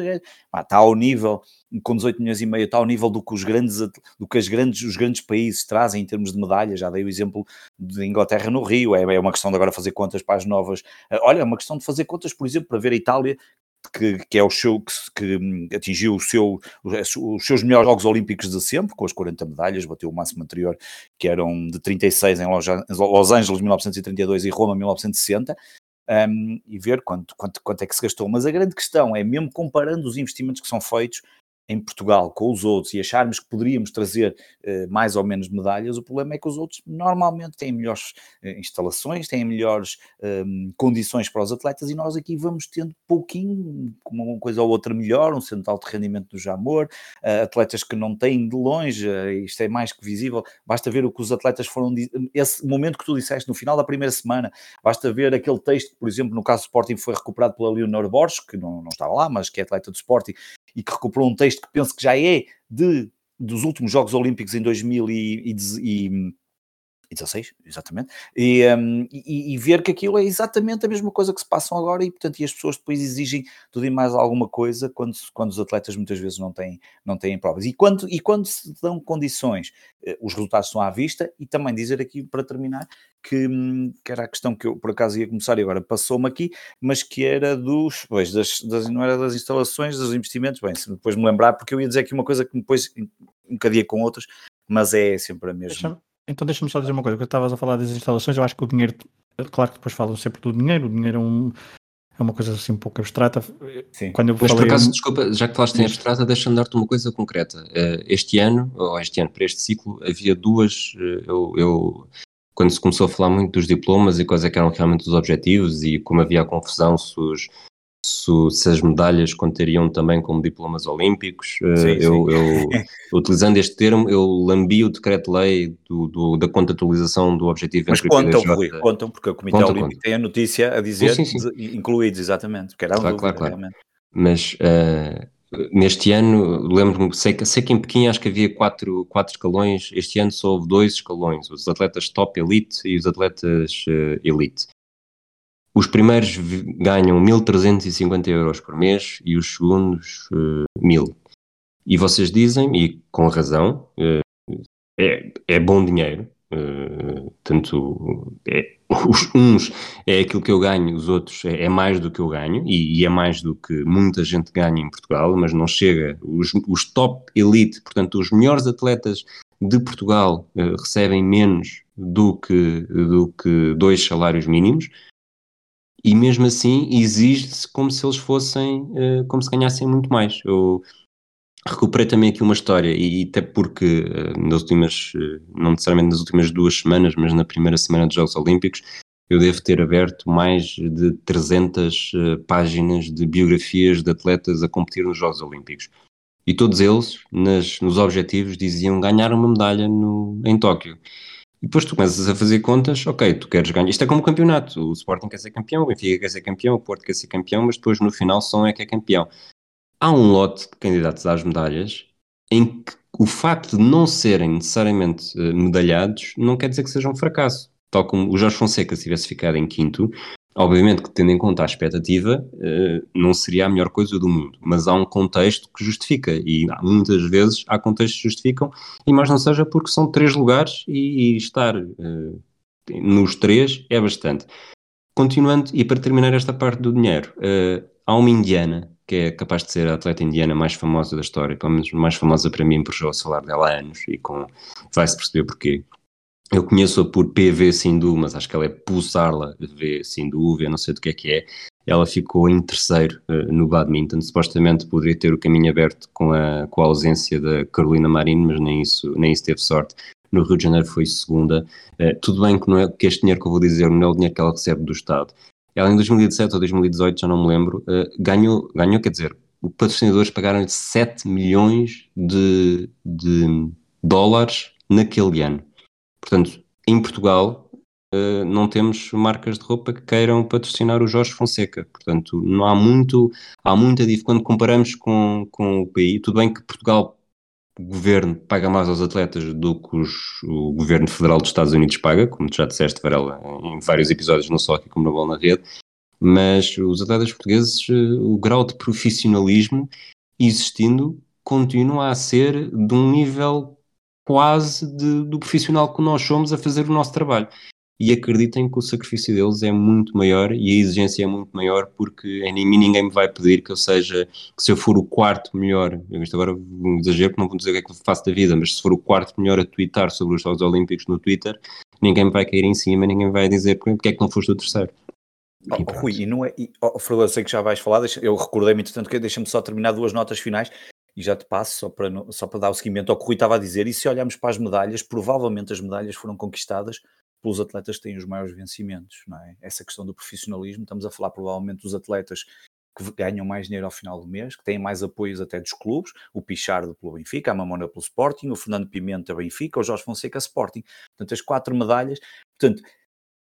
pá, está ao nível, com 18 milhões e meio, está ao nível do que os grandes, do que as grandes, os grandes países trazem em termos de medalhas, já dei o exemplo de Inglaterra no Rio, é, é uma questão de agora fazer contas para as novas, olha, é uma questão de fazer contas, por exemplo, para ver a Itália, que, que, é o show que, que hum, atingiu o seu, os seus melhores Jogos Olímpicos de sempre, com as 40 medalhas, bateu o máximo anterior, que eram de 36 em Los, Los Angeles 1932 e Roma 1960, um, e ver quanto, quanto, quanto é que se gastou. Mas a grande questão é, mesmo comparando os investimentos que são feitos, em Portugal com os outros e acharmos que poderíamos trazer uh, mais ou menos medalhas, o problema é que os outros normalmente têm melhores uh, instalações, têm melhores um, condições para os atletas e nós aqui vamos tendo pouquinho, uma coisa ou outra melhor, um centro de alto rendimento do Jamor, uh, atletas que não têm de longe, isto é mais que visível, basta ver o que os atletas foram, esse momento que tu disseste no final da primeira semana, basta ver aquele texto, por exemplo, no caso do Sporting foi recuperado pela Leonor Borges, que não, não estava lá, mas que é atleta do Sporting, e que recuperou um texto que penso que já é de, dos últimos Jogos Olímpicos em 2016, exatamente, e, um, e, e, ver que aquilo é exatamente a mesma coisa que se passam agora e, portanto, e as pessoas depois exigem tudo e mais alguma coisa quando, quando os atletas muitas vezes não têm, não têm provas. E quando, e quando se dão condições, eh, os resultados estão à vista e também dizer aqui, para terminar, que, hum, que era a questão que eu por acaso ia começar e agora passou-me aqui, mas que era dos, pois, das, das, não era das instalações, dos investimentos, bem, se depois me lembrar, porque eu ia dizer aqui uma coisa que depois encadeia com outras, mas é sempre a mesma. Então deixa-me só dizer uma coisa, que estavas a falar das instalações, eu acho que o dinheiro, claro que depois falam sempre do dinheiro, o dinheiro é, um, é uma coisa assim um pouco abstrata. Sim. Quando eu Mas por acaso, desculpa, já que falaste em abstrata, deixa-me dar-te uma coisa concreta. Eh, este ano, ou este ano, para este ciclo, havia duas, eh, eu, eu quando se começou a falar muito dos diplomas e quais é eram realmente os objetivos e como havia a confusão se, os, se, as medalhas contariam também como diplomas olímpicos, uh, sim, eu, sim. eu utilizando este termo, eu lambi o decreto-lei do, do, da contabilização do objetivo Mas contam, Rui, contam, porque o Comitê conta, Olímpico conta. tem a notícia a dizer sim, incluídos, exatamente, porque era claro, dúvida, claro, claro. Mas uh, neste ano, lembro-me, sei, sei que em Pequim acho que havia quatro, quatro escalões, este ano só houve dois escalões, os atletas top elite e os atletas uh, elite. Os primeiros ganham 1.350 euros por mês e os segundos uh, 1.000. E vocês dizem, e com razão, uh, é, é bom dinheiro, uh, tanto é, os uns é aquilo que eu ganho, os outros é, é mais do que eu ganho, e, e, é mais do que muita gente ganha em Portugal, mas não chega. Os, os top elite, portanto, os melhores atletas de Portugal uh, recebem menos do que, do que dois salários mínimos, e mesmo assim exige-se como se eles fossem, uh, como se ganhassem muito mais. Eu recuperei também aqui uma história, e, até porque uh, nas últimas, uh, não necessariamente nas últimas duas semanas, mas na primeira semana dos Jogos Olímpicos, eu devo ter aberto mais de 300 páginas de biografias de atletas a competir nos Jogos Olímpicos. E todos eles, nas, nos objetivos, diziam ganhar uma medalha no, em Tóquio. E depois tu começas a fazer contas, ok, tu queres ganhar. Isto é como campeonato. O Sporting quer ser campeão, o Benfica quer ser campeão, o Porto quer ser campeão, mas depois no final só um é que é campeão. Há um lote de candidatos às medalhas em que o facto de não serem necessariamente uh, medalhados não quer dizer que seja um fracasso. Tal como o Jorge Fonseca, se tivesse ficado em quinto, Obviamente que, tendo em conta a expectativa, eh, não seria a melhor coisa do mundo, mas há um contexto que justifica, e muitas vezes há contextos que justificam, e mais não seja porque são três lugares e, estar eh, nos três é bastante. Continuando, e para terminar esta parte do dinheiro, eh, há uma indiana que é capaz de ser a atleta indiana mais famosa da história, pelo menos mais famosa para mim, porque já ouço falar dela há anos e com vai-se perceber porquê. Eu conheço-a por PV Sindhu, mas acho que ela é Pulsarla V Sindhu, V não sei do que é que é. Ela ficou em terceiro uh, no badminton. Supostamente poderia ter o caminho aberto com a, com a ausência da Carolina Marinho, mas nem isso, nem isso teve sorte. No Rio de Janeiro foi segunda. Uh, tudo bem que, não é, que este dinheiro que eu vou dizer não é o dinheiro que ela recebe do Estado. Ela em 2017 ou 2018, já não me lembro, uh, ganhou, ganhou, quer dizer, os patrocinadores pagaram-lhe 7 milhões de, de dólares naquele ano. Portanto, em Portugal uh, não temos marcas de roupa que queiram patrocinar o Jorge Fonseca. Portanto, não há muito, há muita diferença quando comparamos com, com o país. Tudo bem que Portugal, o governo, paga mais aos atletas do que os, o governo federal dos Estados Unidos paga, como tu já disseste, Varela, em vários episódios, não só aqui como na Bola na Rede. Mas os atletas portugueses, uh, o grau de profissionalismo existindo continua a ser de um nível quase de, do profissional que nós somos a fazer o nosso trabalho. E acreditem que o sacrifício deles é muito maior e a exigência é muito maior porque em mim ninguém me vai pedir que eu seja, que se eu for o quarto melhor, isto agora um exagero porque não vou dizer o que é que eu faço da vida, mas se for o quarto melhor a twittar sobre os Jogos Olímpicos no Twitter, ninguém me vai cair em cima, ninguém vai dizer porque é que não foste o terceiro. Oh, e Rui, e não é. E, oh, Fernando, sei que já vais falar, deixa, eu recordei-me, entretanto, que deixa-me só terminar duas notas finais e já te passo só para, só para dar o seguimento ao que o Rui estava a dizer, e se olharmos para as medalhas, provavelmente as medalhas foram conquistadas pelos atletas que têm os maiores vencimentos, não é? Essa questão do profissionalismo, estamos a falar provavelmente dos atletas que ganham mais dinheiro ao final do mês, que têm mais apoios até dos clubes, o Pichardo pelo Benfica, a Mamona pelo Sporting, o Fernando Pimenta Benfica, o Jorge Fonseca Sporting. Portanto, as quatro medalhas. Portanto,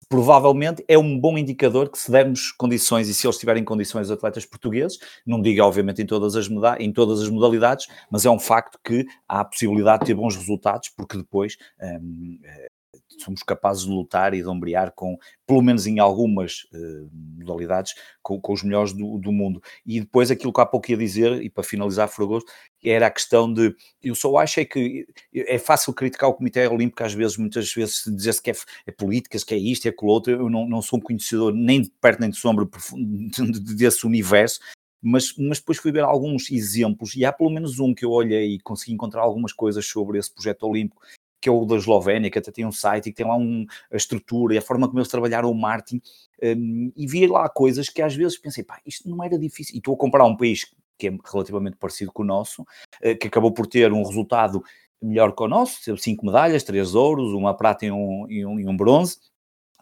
provavelmente é um bom indicador que se dermos condições e se eles tiverem condições os atletas portugueses, não diga obviamente em todas as, em todas as modalidades, mas é um facto que há a possibilidade de ter bons resultados, porque depois hum, somos capazes de lutar e de ombrear com, pelo menos em algumas uh, modalidades, com, com, os melhores do, do, mundo. E depois aquilo que há pouco ia dizer, e para finalizar, Fragoso, era a questão de, eu só acho é que é fácil criticar o Comitê Olímpico às vezes, muitas vezes dizer-se que é, é políticas, que é isto, é aquilo outro, eu não, não sou um conhecedor nem de perto nem de sombra desse universo, mas, mas depois fui ver alguns exemplos e há pelo menos um que eu olhei e consegui encontrar algumas coisas sobre esse projeto olímpico que é o da Eslovénia, que até tem um site e que tem lá um, a estrutura e a forma como eles trabalharam o marketing, um, e vi lá coisas que às vezes pensei, pá, isto não era difícil. E estou a comparar um país que é relativamente parecido com o nosso, uh, que acabou por ter um resultado melhor que o nosso, cinco medalhas, três ouros, uma prata e um, e um, e um bronze.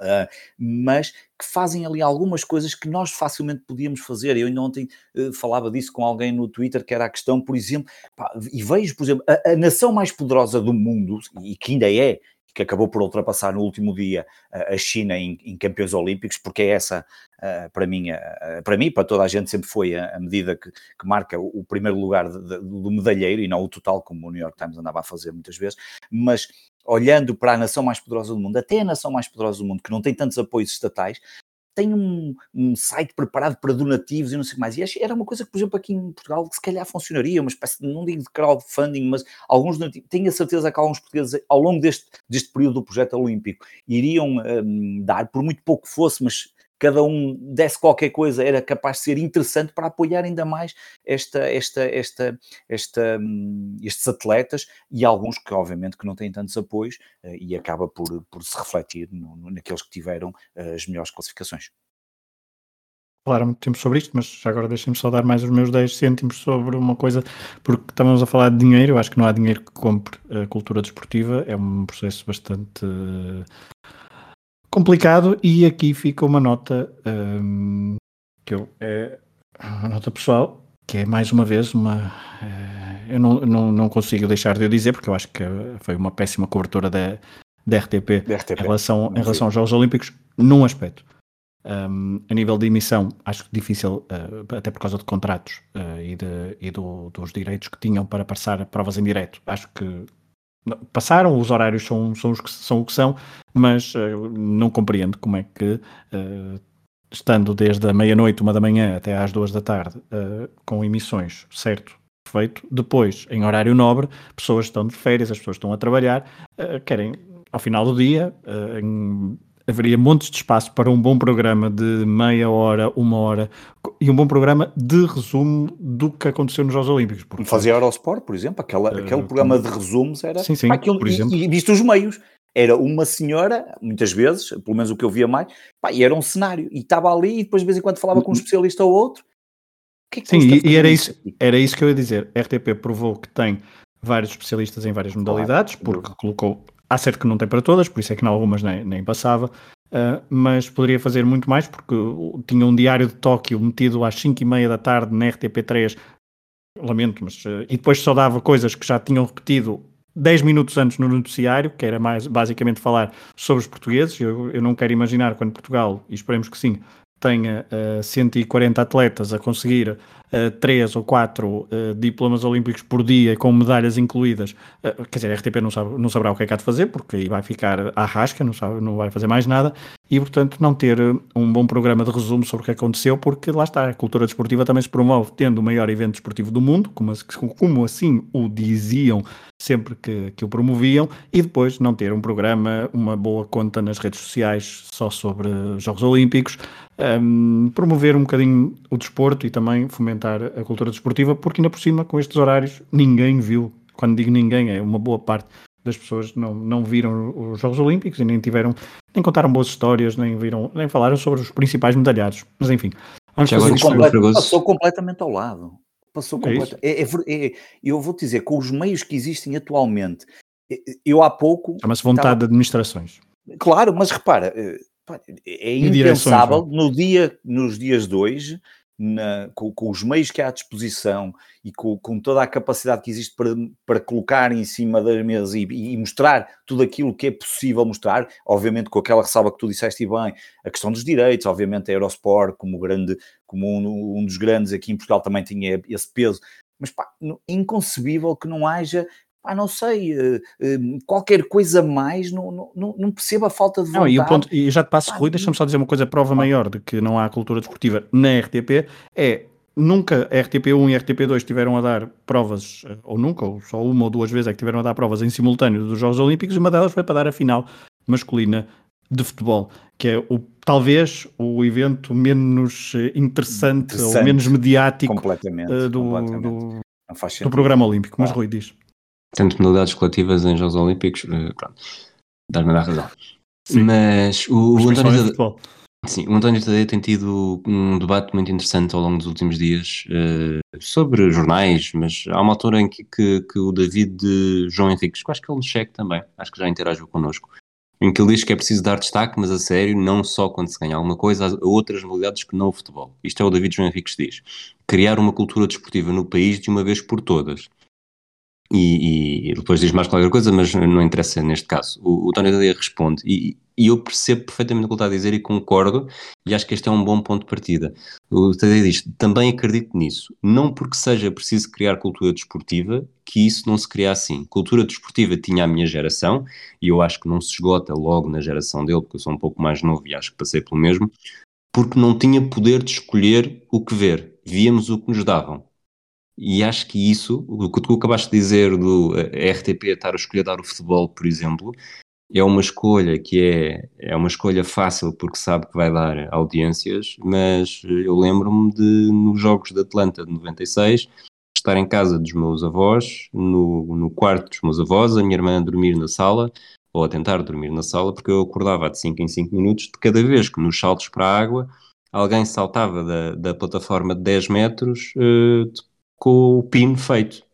Uh, mas que fazem ali algumas coisas que nós facilmente podíamos fazer. Eu ainda ontem uh, falava disso com alguém no Twitter, que era a questão, por exemplo, pá, e vejo, por exemplo, a, a, nação mais poderosa do mundo, e que ainda é, que acabou por ultrapassar no último dia a China em, em campeões olímpicos, porque é essa, para mim, para mim, para toda a gente, sempre foi a, medida que, que marca o, primeiro lugar de, de, do medalheiro e não o total, como o New York Times andava a fazer muitas vezes, mas olhando para a nação mais poderosa do mundo, até a nação mais poderosa do mundo, que não tem tantos apoios estatais, tem um, um, site preparado para donativos e não sei o que mais. E era uma coisa que, por exemplo, aqui em Portugal, que se calhar funcionaria, uma espécie, de, não digo de crowdfunding, mas alguns donativos. Tenho a certeza que alguns portugueses, ao longo deste, deste período do projeto olímpico, iriam um, dar, por muito pouco fosse, mas cada um desse qualquer coisa, era capaz de ser interessante para apoiar ainda mais esta, esta, esta, esta, hum, estes atletas e alguns que obviamente que não têm tantos apoios uh, e acaba por, por se refletir no, naqueles que tiveram uh, as melhores classificações. Falar muito tempo sobre isto, mas agora deixem-me só dar mais os meus 10 cêntimos sobre uma coisa, porque estamos a falar de dinheiro, eu acho que não há dinheiro que compre a cultura desportiva, é um processo bastante complicado e aqui fica uma nota um, que eu, é uma nota pessoal que é mais uma vez uma uh, eu não, não, não consigo deixar de eu dizer porque eu acho que foi uma péssima cobertura da, da RTP, RTP. Em, relação, em relação aos Jogos Olímpicos num aspecto. Um, a nível de emissão acho difícil uh, até por causa de contratos uh, e, de, e do, dos direitos que tinham para passar provas em direto. Acho que passaram, os horários são, são, os que, são o que são, mas uh, não compreendo como é que, uh, estando desde a meia-noite, uma da manhã até às duas da tarde, uh, com emissões, certo, feito, depois, em horário nobre, pessoas estão de férias, as pessoas estão a trabalhar, querem, ao final do dia, em haveria montes de espaço para um bom programa de meia hora, uma hora e um bom programa de resumo do que aconteceu nos Jogos Olímpicos. Porque... Fazia Eurosport, por exemplo, aquela, uh, aquele programa de resumos era sim, sim, aquilo, por exemplo. E, e visto os meios, era uma senhora, muitas vezes, pelo menos o que eu via mais, pá, e era um cenário, e estava ali, e depois de vez em quando falava com um especialista ou outro. Que é que Sim, e, e era, isso, era isso que eu ia dizer. A RTP provou que tem vários especialistas em várias modalidades, claro. porque colocou Há certo que não tem para todas, por isso é que em algumas nem, nem passava, uh, mas poderia fazer muito mais porque tinha um diário de Tóquio metido às 5 e meia da tarde na RTP3, lamento, mas uh, e depois só dava coisas que já tinham repetido 10 minutos antes no noticiário, que era mais basicamente falar sobre os portugueses. Eu, eu não quero imaginar quando Portugal, e esperemos que sim, tenha uh, 140 atletas a conseguir uh, 3 ou 4 uh, diplomas olímpicos por dia com medalhas incluídas, uh, quer dizer, a RTP não, sabe, não saberá o que é que há de fazer, porque aí vai ficar à rasca, não, sabe, não vai fazer mais nada, e portanto não ter um bom programa de resumo sobre o que aconteceu, porque lá está, a cultura desportiva também se promove tendo o maior evento desportivo do mundo, como, como assim o diziam sempre que, que o promoviam, e depois não ter um programa, uma boa conta nas redes sociais só sobre Jogos Olímpicos, um, promover um bocadinho o desporto e também fomentar a cultura desportiva, porque ainda por cima, com estes horários, ninguém viu. Quando digo ninguém, é uma boa parte das pessoas não, não viram os Jogos Olímpicos e nem tiveram, nem contaram boas histórias, nem viram, nem falaram sobre os principais medalhados. Mas enfim, vamos fazer complet, passou completamente ao lado. Passou é completamente. É, é, é, eu vou te dizer, com os meios que existem atualmente, eu há pouco. Chama-se vontade de administrações. Claro, mas repara, eh, é impensável no dia, nos dias de hoje, na, com, com, os meios que há à disposição e com, com, toda a capacidade que existe para, para colocar em cima da mesa e, e, mostrar tudo aquilo que é possível mostrar, obviamente com aquela ressalva que tu disseste bem, a questão dos direitos, obviamente a Eurosport como grande, como um, um dos grandes aqui em Portugal também tinha esse peso, mas pá, é inconcebível que não haja ah, não sei, uh, uh, qualquer coisa mais, não, não, não percebo a falta de vontade. Não, e, o ponto, e já te passo, ah, Rui, deixa-me só dizer uma coisa, prova maior de que não há cultura desportiva na RTP, é nunca a RTP1 e a RTP2 tiveram a dar provas, eh, ou nunca, ou só uma ou duas vezes é que tiveram a dar provas em simultâneo dos Jogos Olímpicos, e uma delas foi para dar a final masculina de futebol, que é o, talvez o evento menos interessante, interessante. ou menos mediático completamente, uh, do, completamente. do, do, programa olímpico. Mas ah. Rui diz tanto modalidades coletivas em Jogos Olímpicos, eh, pronto, dá-me a dar razão. Sim. Mas o, o organizador. Sim, o António Tadeia tem tido um debate muito interessante ao longo dos últimos dias uh, sobre jornais, mas há uma altura em que, que, que o David de João Henriques, que acho que ele nos cheque também, acho que já interagiu connosco, em que ele diz que é preciso dar destaque, mas a sério, não só quando se ganha alguma coisa, a outras modalidades que não o futebol. Isto é o David João Henriques diz. Criar uma cultura desportiva no país de uma vez por todas. E, e, depois diz mais qualquer coisa, mas não interessa neste caso. O, o Tony Dadia responde, e, e, eu percebo perfeitamente o que ele está a dizer e concordo, e acho que este é um bom ponto de partida. O Tadeu diz, também acredito nisso, não porque seja preciso criar cultura desportiva, que isso não se cria assim. Cultura desportiva tinha a minha geração, e eu acho que não se esgota logo na geração dele, porque eu sou um pouco mais novo e acho que passei pelo mesmo, porque não tinha poder de escolher o que ver, víamos o que nos davam e acho que isso, o que tu acabaste de dizer do eh, RTP estar a escolher dar o futebol, por exemplo, é uma escolha que é, é uma escolha fácil porque sabe que vai dar audiências, mas eu lembro-me de, nos Jogos de Atlanta de 96, estar em casa dos meus avós, no, no quarto dos meus avós, a minha irmã a dormir na sala, ou a tentar dormir na sala, porque eu acordava de 5 em 5 minutos de cada vez que nos saltos para a água alguém saltava da, da plataforma de 10 metros, uh, com o pino feito.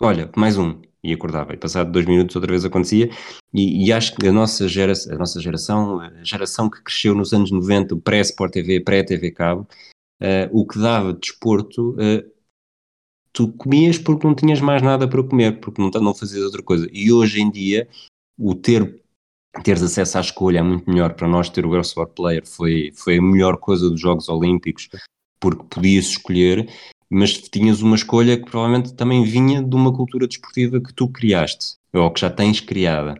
Olha, mais um. E acordava. E passado dois minutos outra vez acontecia. E, e acho que a nossa, gera, a nossa geração, a geração que cresceu nos anos 90, pré-Sport TV, pré-TV Cabo, uh, o que dava desporto, uh, tu comias porque não tinhas mais nada para comer, porque não, não fazias outra coisa. E hoje em dia, o ter teres acesso à escolha é muito melhor para nós ter o Eurosport Player foi, foi a melhor coisa dos Jogos Olímpicos porque podias escolher mas tinhas uma escolha que provavelmente também vinha de uma cultura desportiva que tu criaste, ou que já tens criada.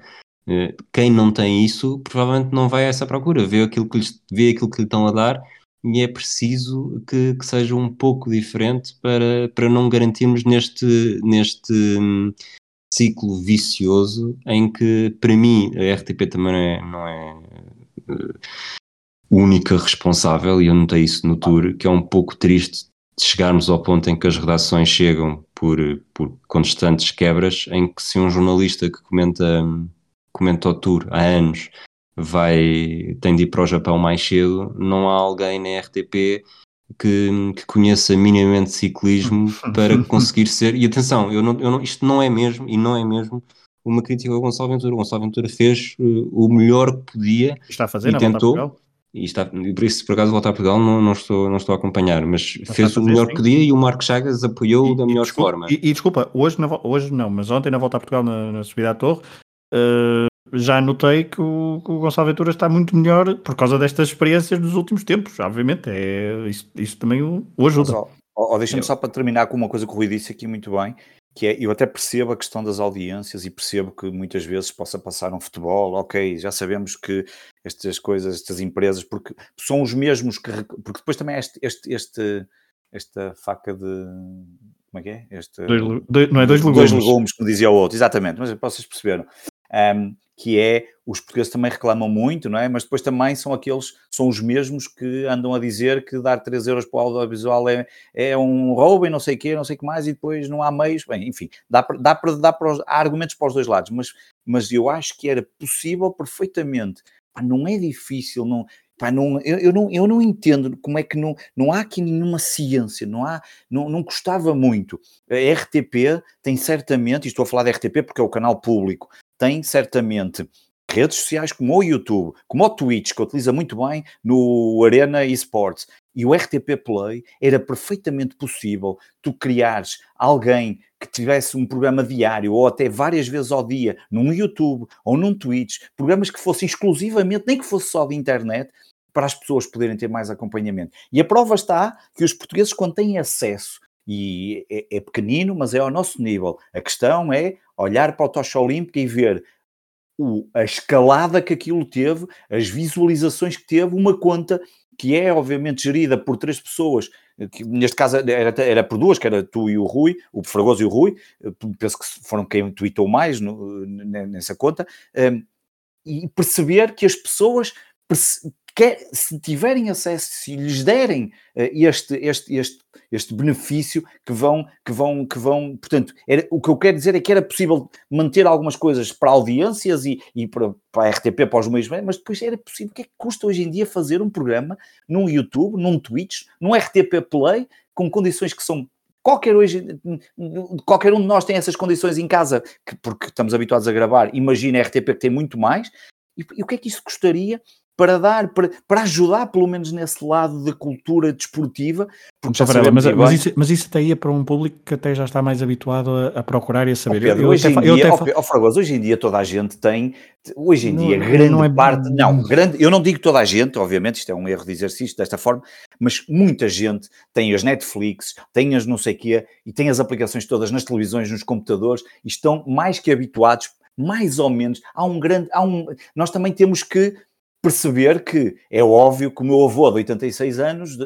Eh, quem não tem isso, provavelmente não vai a essa procura, vê aquilo que, lhes, vê aquilo que lhe estão a dar e é preciso que, que, seja um pouco diferente para, para não garantirmos neste, neste hum, ciclo vicioso em que, para mim, a RTP também não é, não é uh, única responsável, e eu notei isso no tour, que é um pouco triste chegarmos ao ponto em que as redações chegam por, por constantes quebras, em que se um jornalista que comenta, comenta o tour há anos vai, tem de ir para o Japão mais cedo, não há alguém na RTP que, que conheça minimamente ciclismo para conseguir ser. E atenção, eu não, eu não, isto não é mesmo, e não é mesmo uma crítica ao Gonçalo Ventura. O Gonçalo Ventura fez uh, o melhor que podia. Está a fazer e tentou e está, por isso, por acaso, voltar a Portugal não, não, estou, não estou a acompanhar, mas não fez o melhor que podia e o Marco Chagas apoiou da melhor desculpa, forma. E, e, desculpa, hoje, na, hoje não, mas ontem na volta a Portugal na, na subida à torre, uh, já notei que o, que o, Gonçalo Ventura está muito melhor por causa destas experiências dos últimos tempos, obviamente, é, isso, isso também o, o ajuda. Mas, ó, ó, Deixa-me só para terminar com uma coisa que o Rui disse aqui muito bem, que é, eu até percebo a questão das audiências e percebo que muitas vezes possa passar um futebol, ok, já sabemos que estas coisas, estas empresas, porque são os mesmos que, porque depois também este, este, este esta faca de, como é que é? Este, dois, dois, não é dois legumes. Dois legumes, como dizia o outro, exatamente, mas vocês perceberam. Um, que é os portugueses também reclamam muito, não é? Mas depois também são aqueles, são os mesmos que andam a dizer que dar 3 euros para o audiovisual é, é um roubo e não sei o quê, não sei o que mais, e depois não há meios. Bem, enfim, dá dá dá para há argumentos para os dois lados, mas, mas eu acho que era possível perfeitamente. Pá, não é difícil, não, Pá, não, eu, eu, não, eu não entendo como é que não, não há aqui nenhuma ciência, não há, não, não custava muito. A RTP tem certamente, e estou a falar da RTP porque é o canal público, tem certamente redes sociais como o YouTube, como o Twitch, que utiliza muito bem no Arena Esports, e o RTP Play, era perfeitamente possível tu criares alguém que tivesse um programa diário ou até várias vezes ao dia num YouTube ou num Twitch, programas que fossem exclusivamente, nem que fosse só de internet, para as pessoas poderem ter mais acompanhamento. E a prova está que os portugueses, quando têm acesso, e é, é pequenino, mas é ao nosso nível, a questão é olhar para o Tocha Olímpica e ver o, a escalada que aquilo teve, as visualizações que teve, uma conta que é obviamente gerida por três pessoas, que neste caso era, era por duas, que era tu e o Rui, o Fragoso e o Rui, penso que foram quem tweetou mais no, nessa conta, um, e perceber que as pessoas quer, se tiverem acesso, se lhes derem uh, este, este, este, este benefício que vão, que vão, que vão, portanto, era, o que eu quero dizer é que era possível manter algumas coisas para audiências e, e para, para a RTP, para os meios, mas depois era possível, o que é que custa hoje em dia fazer um programa num YouTube, num Twitch, num RTP Play, com condições que são Qualquer, hoje, qualquer um de nós tem essas condições em casa, que, porque estamos habituados a gravar. Imagina a RTP que tem muito mais. E, e o que é que isso custaria para dar, para, para ajudar pelo menos nesse lado da cultura desportiva. Porque Varela, mas, mas, isso, mas isso até ia para um público que até já está mais habituado a, a procurar e a saber. Oh, Pedro, eu, hoje, até, em dia, até... oh, Fragoso, hoje em dia toda a gente tem, hoje em não, dia grande não é... parte, não, grande, eu não digo toda a gente, obviamente, isto é um erro de exercício desta forma, mas muita gente tem as Netflix, tem as não sei quê, e tem as aplicações todas nas televisões, nos computadores, e estão mais que habituados, mais ou menos, há um grande, há um, nós também temos que perceber que é óbvio que o meu avô de 86 anos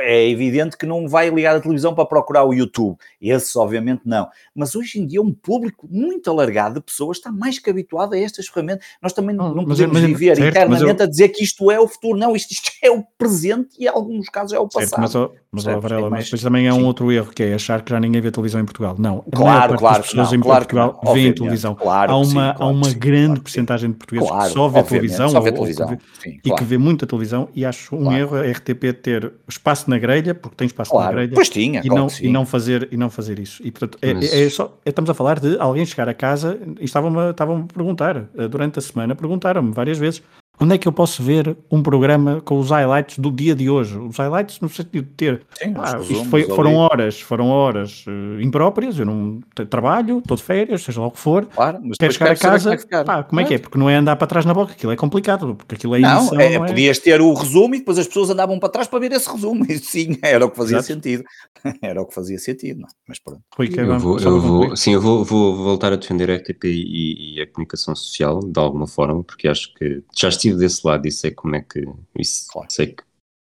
é evidente que não vai ligar a televisão para procurar o YouTube. Esse, obviamente, não. Mas hoje em dia, um público muito alargado de pessoas está mais que habituado a estas ferramentas. Nós também não, não podemos mas, viver certo, internamente eu... a dizer que isto é o futuro. Não, isto, isto, é o presente e, em alguns casos, é o passado. Certo, mas, mas, Varela, mas depois também é um Sim. outro erro que é achar que já ninguém vê televisão em Portugal. Não, claro, claro. As pessoas não, em claro Portugal veem televisão. Claro há uma, sim, claro há uma sim, grande claro porcentagem de portugueses que só vê televisão. Só vê televisão. Sim, e que vê muita televisão e acho um claro. erro a RTP ter espaço na grelha, porque tem espaço claro. na grelha, pois tinha, e, não, e, não fazer, e não fazer isso. E portanto, é, Mas... é, é só, é, estamos a falar de alguém chegar a casa e estavam-me estavam a perguntar, eh, durante a semana, perguntaram-me várias vezes Onde é que eu posso ver um programa com os highlights do dia de hoje? Os highlights no sentido de ter. Sim, ah, isto foi, foram horas, foram horas uh, impróprias, eu não trabalho, estou de férias, seja lá o que for. Claro, mas quero chegar a casa. Como é, pá, como é que é? Porque não é andar para trás na boca, aquilo é complicado, porque aquilo é emissão, Não, é, não é? podias ter o resumo e depois as pessoas andavam para trás para ver esse resumo. Isso sim, era o que fazia Exato. sentido. era o que fazia sentido, não. É? mas pronto. Rui, eu vou, eu vou, sim, eu vou, vou, voltar a defender a RTP e, e, a comunicação social de alguma forma, porque acho que já estive desse lado e sei como é que isso, claro. sei que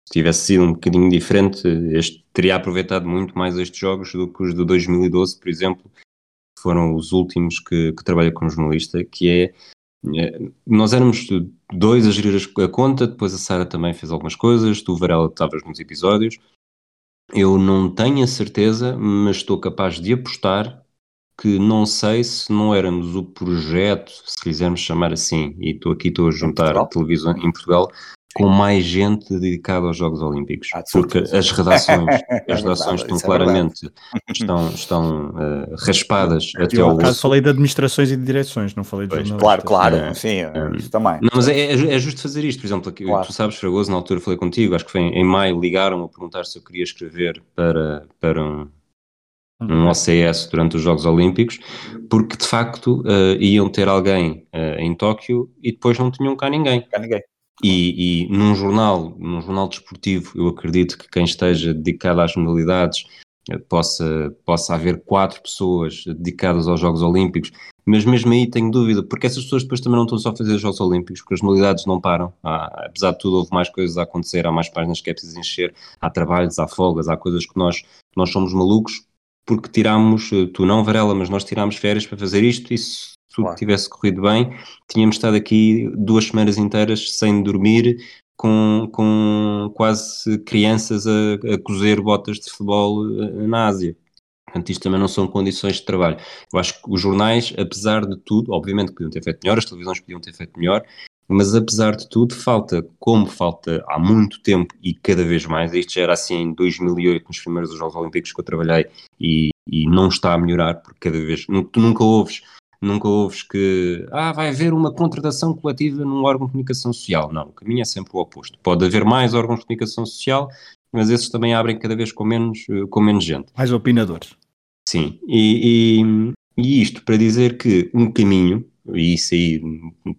se tivesse sido um bocadinho diferente, este teria aproveitado muito mais estes jogos do que os de 2012, por exemplo, foram os últimos que, que trabalhei como jornalista, que é, é nós éramos dois a gerir a conta, depois a Sara também fez algumas coisas, tu, Varela, estavas nos episódios. Eu não tenho a certeza, mas estou capaz de apostar que não sei se não éramos o projeto, se quisermos chamar assim, e estou aqui estou a juntar a televisão em Portugal, com mais gente dedicada aos Jogos Olímpicos, ah, porque as redações, as é redações estão é claramente estão, estão uh, raspadas Eu, até ao osso. falei de administrações e de direções, não falei de pois, Claro, claro, é, sim, é, isso também. Não, mas é, é, é justo fazer isto, por exemplo, aqui, claro. tu sabes, Fragoso, na altura falei contigo, acho que foi em, em maio, ligaram a perguntar se eu queria escrever para, para um, um OCS durante os Jogos Olímpicos, porque de facto uh, iam ter alguém uh, em Tóquio e depois não tinham cá ninguém. Cá ninguém. E, e, num jornal, num jornal desportivo, eu acredito que quem esteja dedicado às modalidades uh, possa, possa haver quatro pessoas dedicadas aos Jogos Olímpicos, mas mesmo aí tenho dúvida, porque essas pessoas depois também não estão só a fazer os Jogos Olímpicos, porque as modalidades não param. Há, apesar de tudo, houve mais coisas a acontecer, há mais páginas que é preciso encher, há trabalhos, há folgas, há coisas que nós, nós somos malucos porque tirámos, eh, tu não Varela, mas nós tirámos férias para fazer isto e se tudo claro. tivesse corrido bem, tínhamos estado aqui duas semanas inteiras sem dormir, com, com quase crianças a, a cozer botas de futebol eh, na Ásia. Portanto, isto também não são condições de trabalho. Eu acho que os jornais, apesar de tudo, obviamente podiam ter feito melhor, as televisões podiam ter feito melhor, mas apesar de tudo, falta, como falta há muito tempo e cada vez mais, isto já era assim em 2008, nos primeiros Jogos Olímpicos que eu trabalhei, e, e não está a melhorar, porque cada vez, tu nunca ouves, nunca ouves que, ah, vai haver uma contratação coletiva num órgão de comunicação social. Não, o caminho é sempre o oposto. Pode haver mais órgãos de comunicação social, mas esses também abrem cada vez com menos, com menos gente. Mais opinadores. Sim, e, e, e isto para dizer que um caminho, e isso aí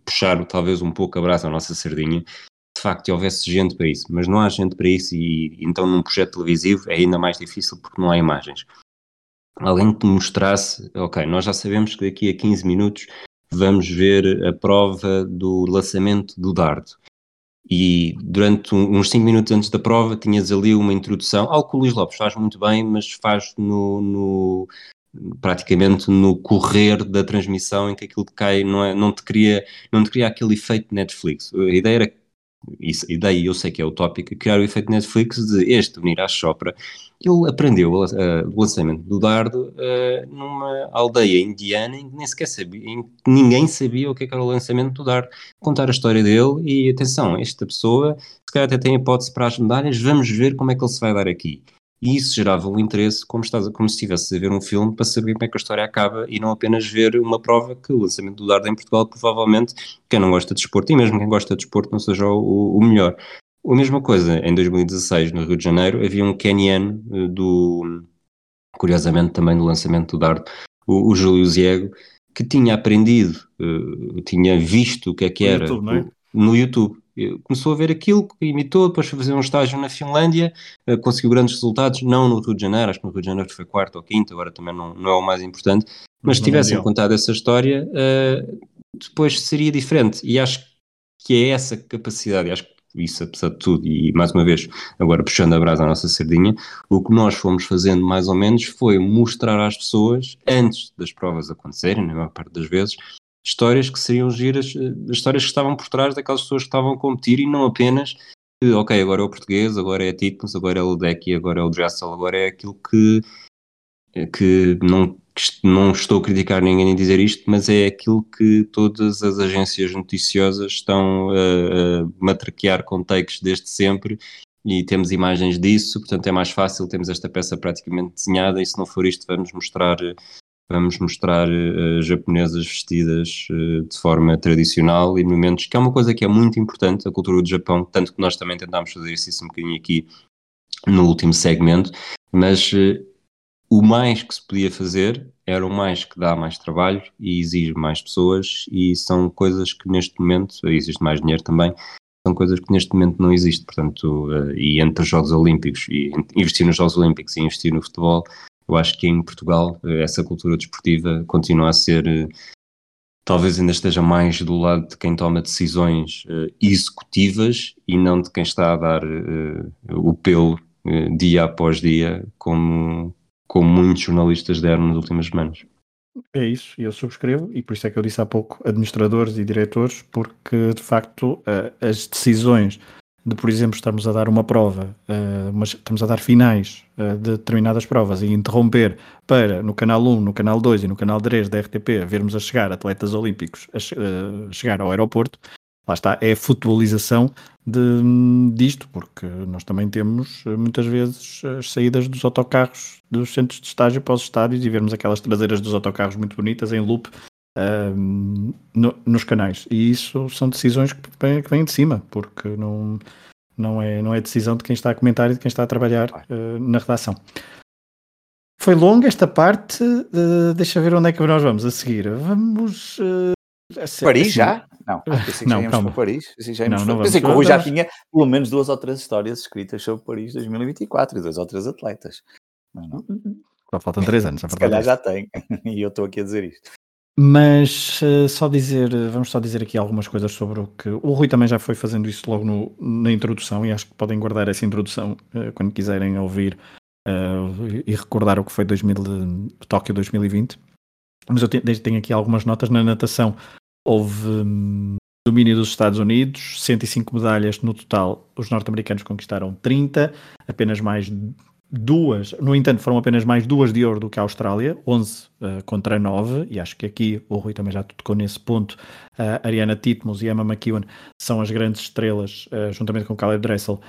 puxar talvez um pouco a brasa à nossa sardinha, de facto houvesse gente para isso, mas não há gente para isso e então num projeto televisivo é ainda mais difícil porque não há imagens. Alguém que mostrasse, ok, nós já sabemos que daqui a 15 minutos vamos ver a prova do lançamento do dardo. E durante uns 5 minutos antes da prova tinhas ali uma introdução, algo que o Luís Lopes faz muito bem, mas faz no, no praticamente no correr da transmissão em que aquilo cai não, é, não, te cria, não te cria aquele efeito Netflix. A ideia era isso, e daí eu sei que é utópico, criar o efeito Netflix de este venir à Chopra. Ele aprendeu o lançamento do dardo uh, numa aldeia indiana em que nem sequer sabia, ninguém sabia o que, é que era o lançamento do dardo. Contar a história dele e atenção, esta pessoa se calhar até tem hipótese para as medalhas, vamos ver como é que ele se vai dar aqui. E isso gerava um interesse, como, estás, como se estivesse a ver um filme, para saber como é que a história acaba e não apenas ver uma prova que o lançamento do dardo em Portugal, provavelmente, quem não gosta de desporto, e mesmo quem gosta de desporto, não seja o, o melhor. A mesma coisa, em 2016, no Rio de Janeiro, havia um Kenyan eh, do, curiosamente também no lançamento do dardo, o, o Júlio Ziego, que tinha aprendido, uh, tinha visto o que é que era YouTube, é? no YouTube começou a ver aquilo, imitou, depois foi fazer um estágio na Finlândia, eh, conseguiu grandes resultados, não no Rio de Janeiro, acho que no Rio de Janeiro foi quarto ou quinto, agora também não, não é o mais importante, mas se tivessem contado essa história, uh, depois seria diferente. E acho que é essa capacidade, acho que isso apesar de tudo, e mais uma vez, agora puxando a brasa à nossa sardinha, o que nós fomos fazendo mais ou menos foi mostrar às pessoas, antes das provas acontecerem, na maior parte das vezes, histórias que seriam giras, eh, histórias que estavam por trás daquelas pessoas que estavam a competir e não apenas ok, agora é o português, agora é Titmus, agora é o Ledecky, agora é o Dressel, agora é aquilo que, eh, que não, não estou a criticar ninguém nem dizer isto, mas é aquilo que todas as agências noticiosas estão a, a matraquear com takes desde sempre e temos imagens disso, portanto é mais fácil, temos esta peça praticamente desenhada e se não for isto vamos mostrar vamos mostrar uh, japonesas vestidas uh, de forma tradicional e momentos, que é uma coisa que é muito importante, a cultura do Japão, tanto que nós também tentámos fazer isso um bocadinho aqui no último segmento, mas uh, o mais que se podia fazer era o mais que dá mais trabalho e exige mais pessoas e são coisas que neste momento, existe mais dinheiro também, são coisas que neste momento não existem, portanto, e entre os Jogos Olímpicos e investir nos Jogos Olímpicos e investir no futebol, eu acho que em Portugal eh, essa cultura desportiva continua a ser, eh, talvez ainda esteja mais do lado de quem toma decisões uh, executivas e não de quem está a dar o pelo dia após dia, como, como muitos jornalistas deram nas últimas semanas. É isso, eu subscrevo, e por isso é que eu disse há pouco administradores e diretores, porque de facto as decisões de, por exemplo, estarmos a dar uma prova, uh, mas estamos a dar finais uh, de determinadas provas e interromper para, no canal 1, no canal 2 e no canal 3 da RTP, vermos a chegar atletas olímpicos a uh, chegar ao aeroporto, lá está, é a futebolização de, disto, porque nós também temos muitas vezes as saídas dos autocarros dos centros de estágio para os estádios e vermos aquelas traseiras dos autocarros muito bonitas em loop no, nos canais. E isso são decisões que vêm, que vêm de cima, porque não, não, é, não é decisão de quem está a comentar e de quem está a trabalhar uh, na redação. Foi longa esta parte, uh, deixa ver onde é que nós vamos a seguir. Vamos. Uh, Paris já? Não, pensei que não, já para Paris. Pensei, já não, não pensei que o Rui já tinha pelo menos duas ou três histórias escritas sobre Paris 2024 e dois ou três atletas. Mas não. Só faltam três anos. Se calhar já tem. E eu estou aqui a dizer isto. Mas uh, só dizer, vamos só dizer aqui algumas coisas sobre o que. O Rui também já foi fazendo isso logo no, na introdução e acho que podem guardar essa introdução uh, quando quiserem ouvir uh, e recordar o que foi 2000, Tóquio 2020. Mas eu tenho, tenho, aqui algumas notas. Na natação houve um, domínio dos Estados Unidos, 105 medalhas no total. Os norte-americanos conquistaram 30, apenas mais duas, no entanto, foram apenas mais duas de ouro do que a Austrália, 11 uh, eh, contra 9, e acho que aqui o Rui também já tocou nesse ponto. Uh, Ariana Titmus e Emma McEwen são as grandes estrelas, uh, juntamente com Caleb Dressel,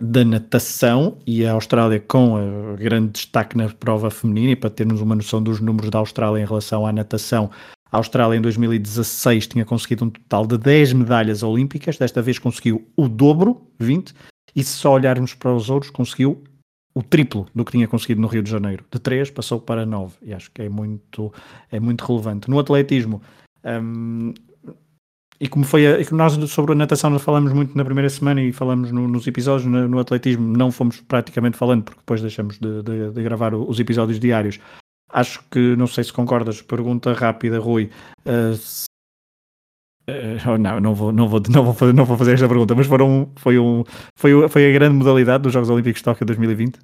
da natação, e a Austrália com grande destaque na prova feminina, e para termos uma noção dos números da Austrália em relação à natação. A Austrália em 2016 tinha conseguido um total de 10 medalhas olímpicas, desta vez conseguiu o dobro, 20, e se só olharmos para os outros, conseguiu o triplo do que tinha conseguido no Rio de Janeiro. De 3 passou para 9 e acho que é muito, é muito relevante. No atletismo, um, e como foi a, nós sobre a natação nós falamos muito na primeira semana e falamos no, nos episódios, no, no, atletismo não fomos praticamente falando porque depois deixamos de, de, de, gravar os episódios diários. Acho que, não sei se concordas, pergunta rápida, Rui. Uh, uh, não, não vou, não, vou, não, vou fazer, não vou fazer esta pergunta, mas foram, foi, um, foi, foi a grande modalidade dos Jogos Olímpicos de Tóquio 2020?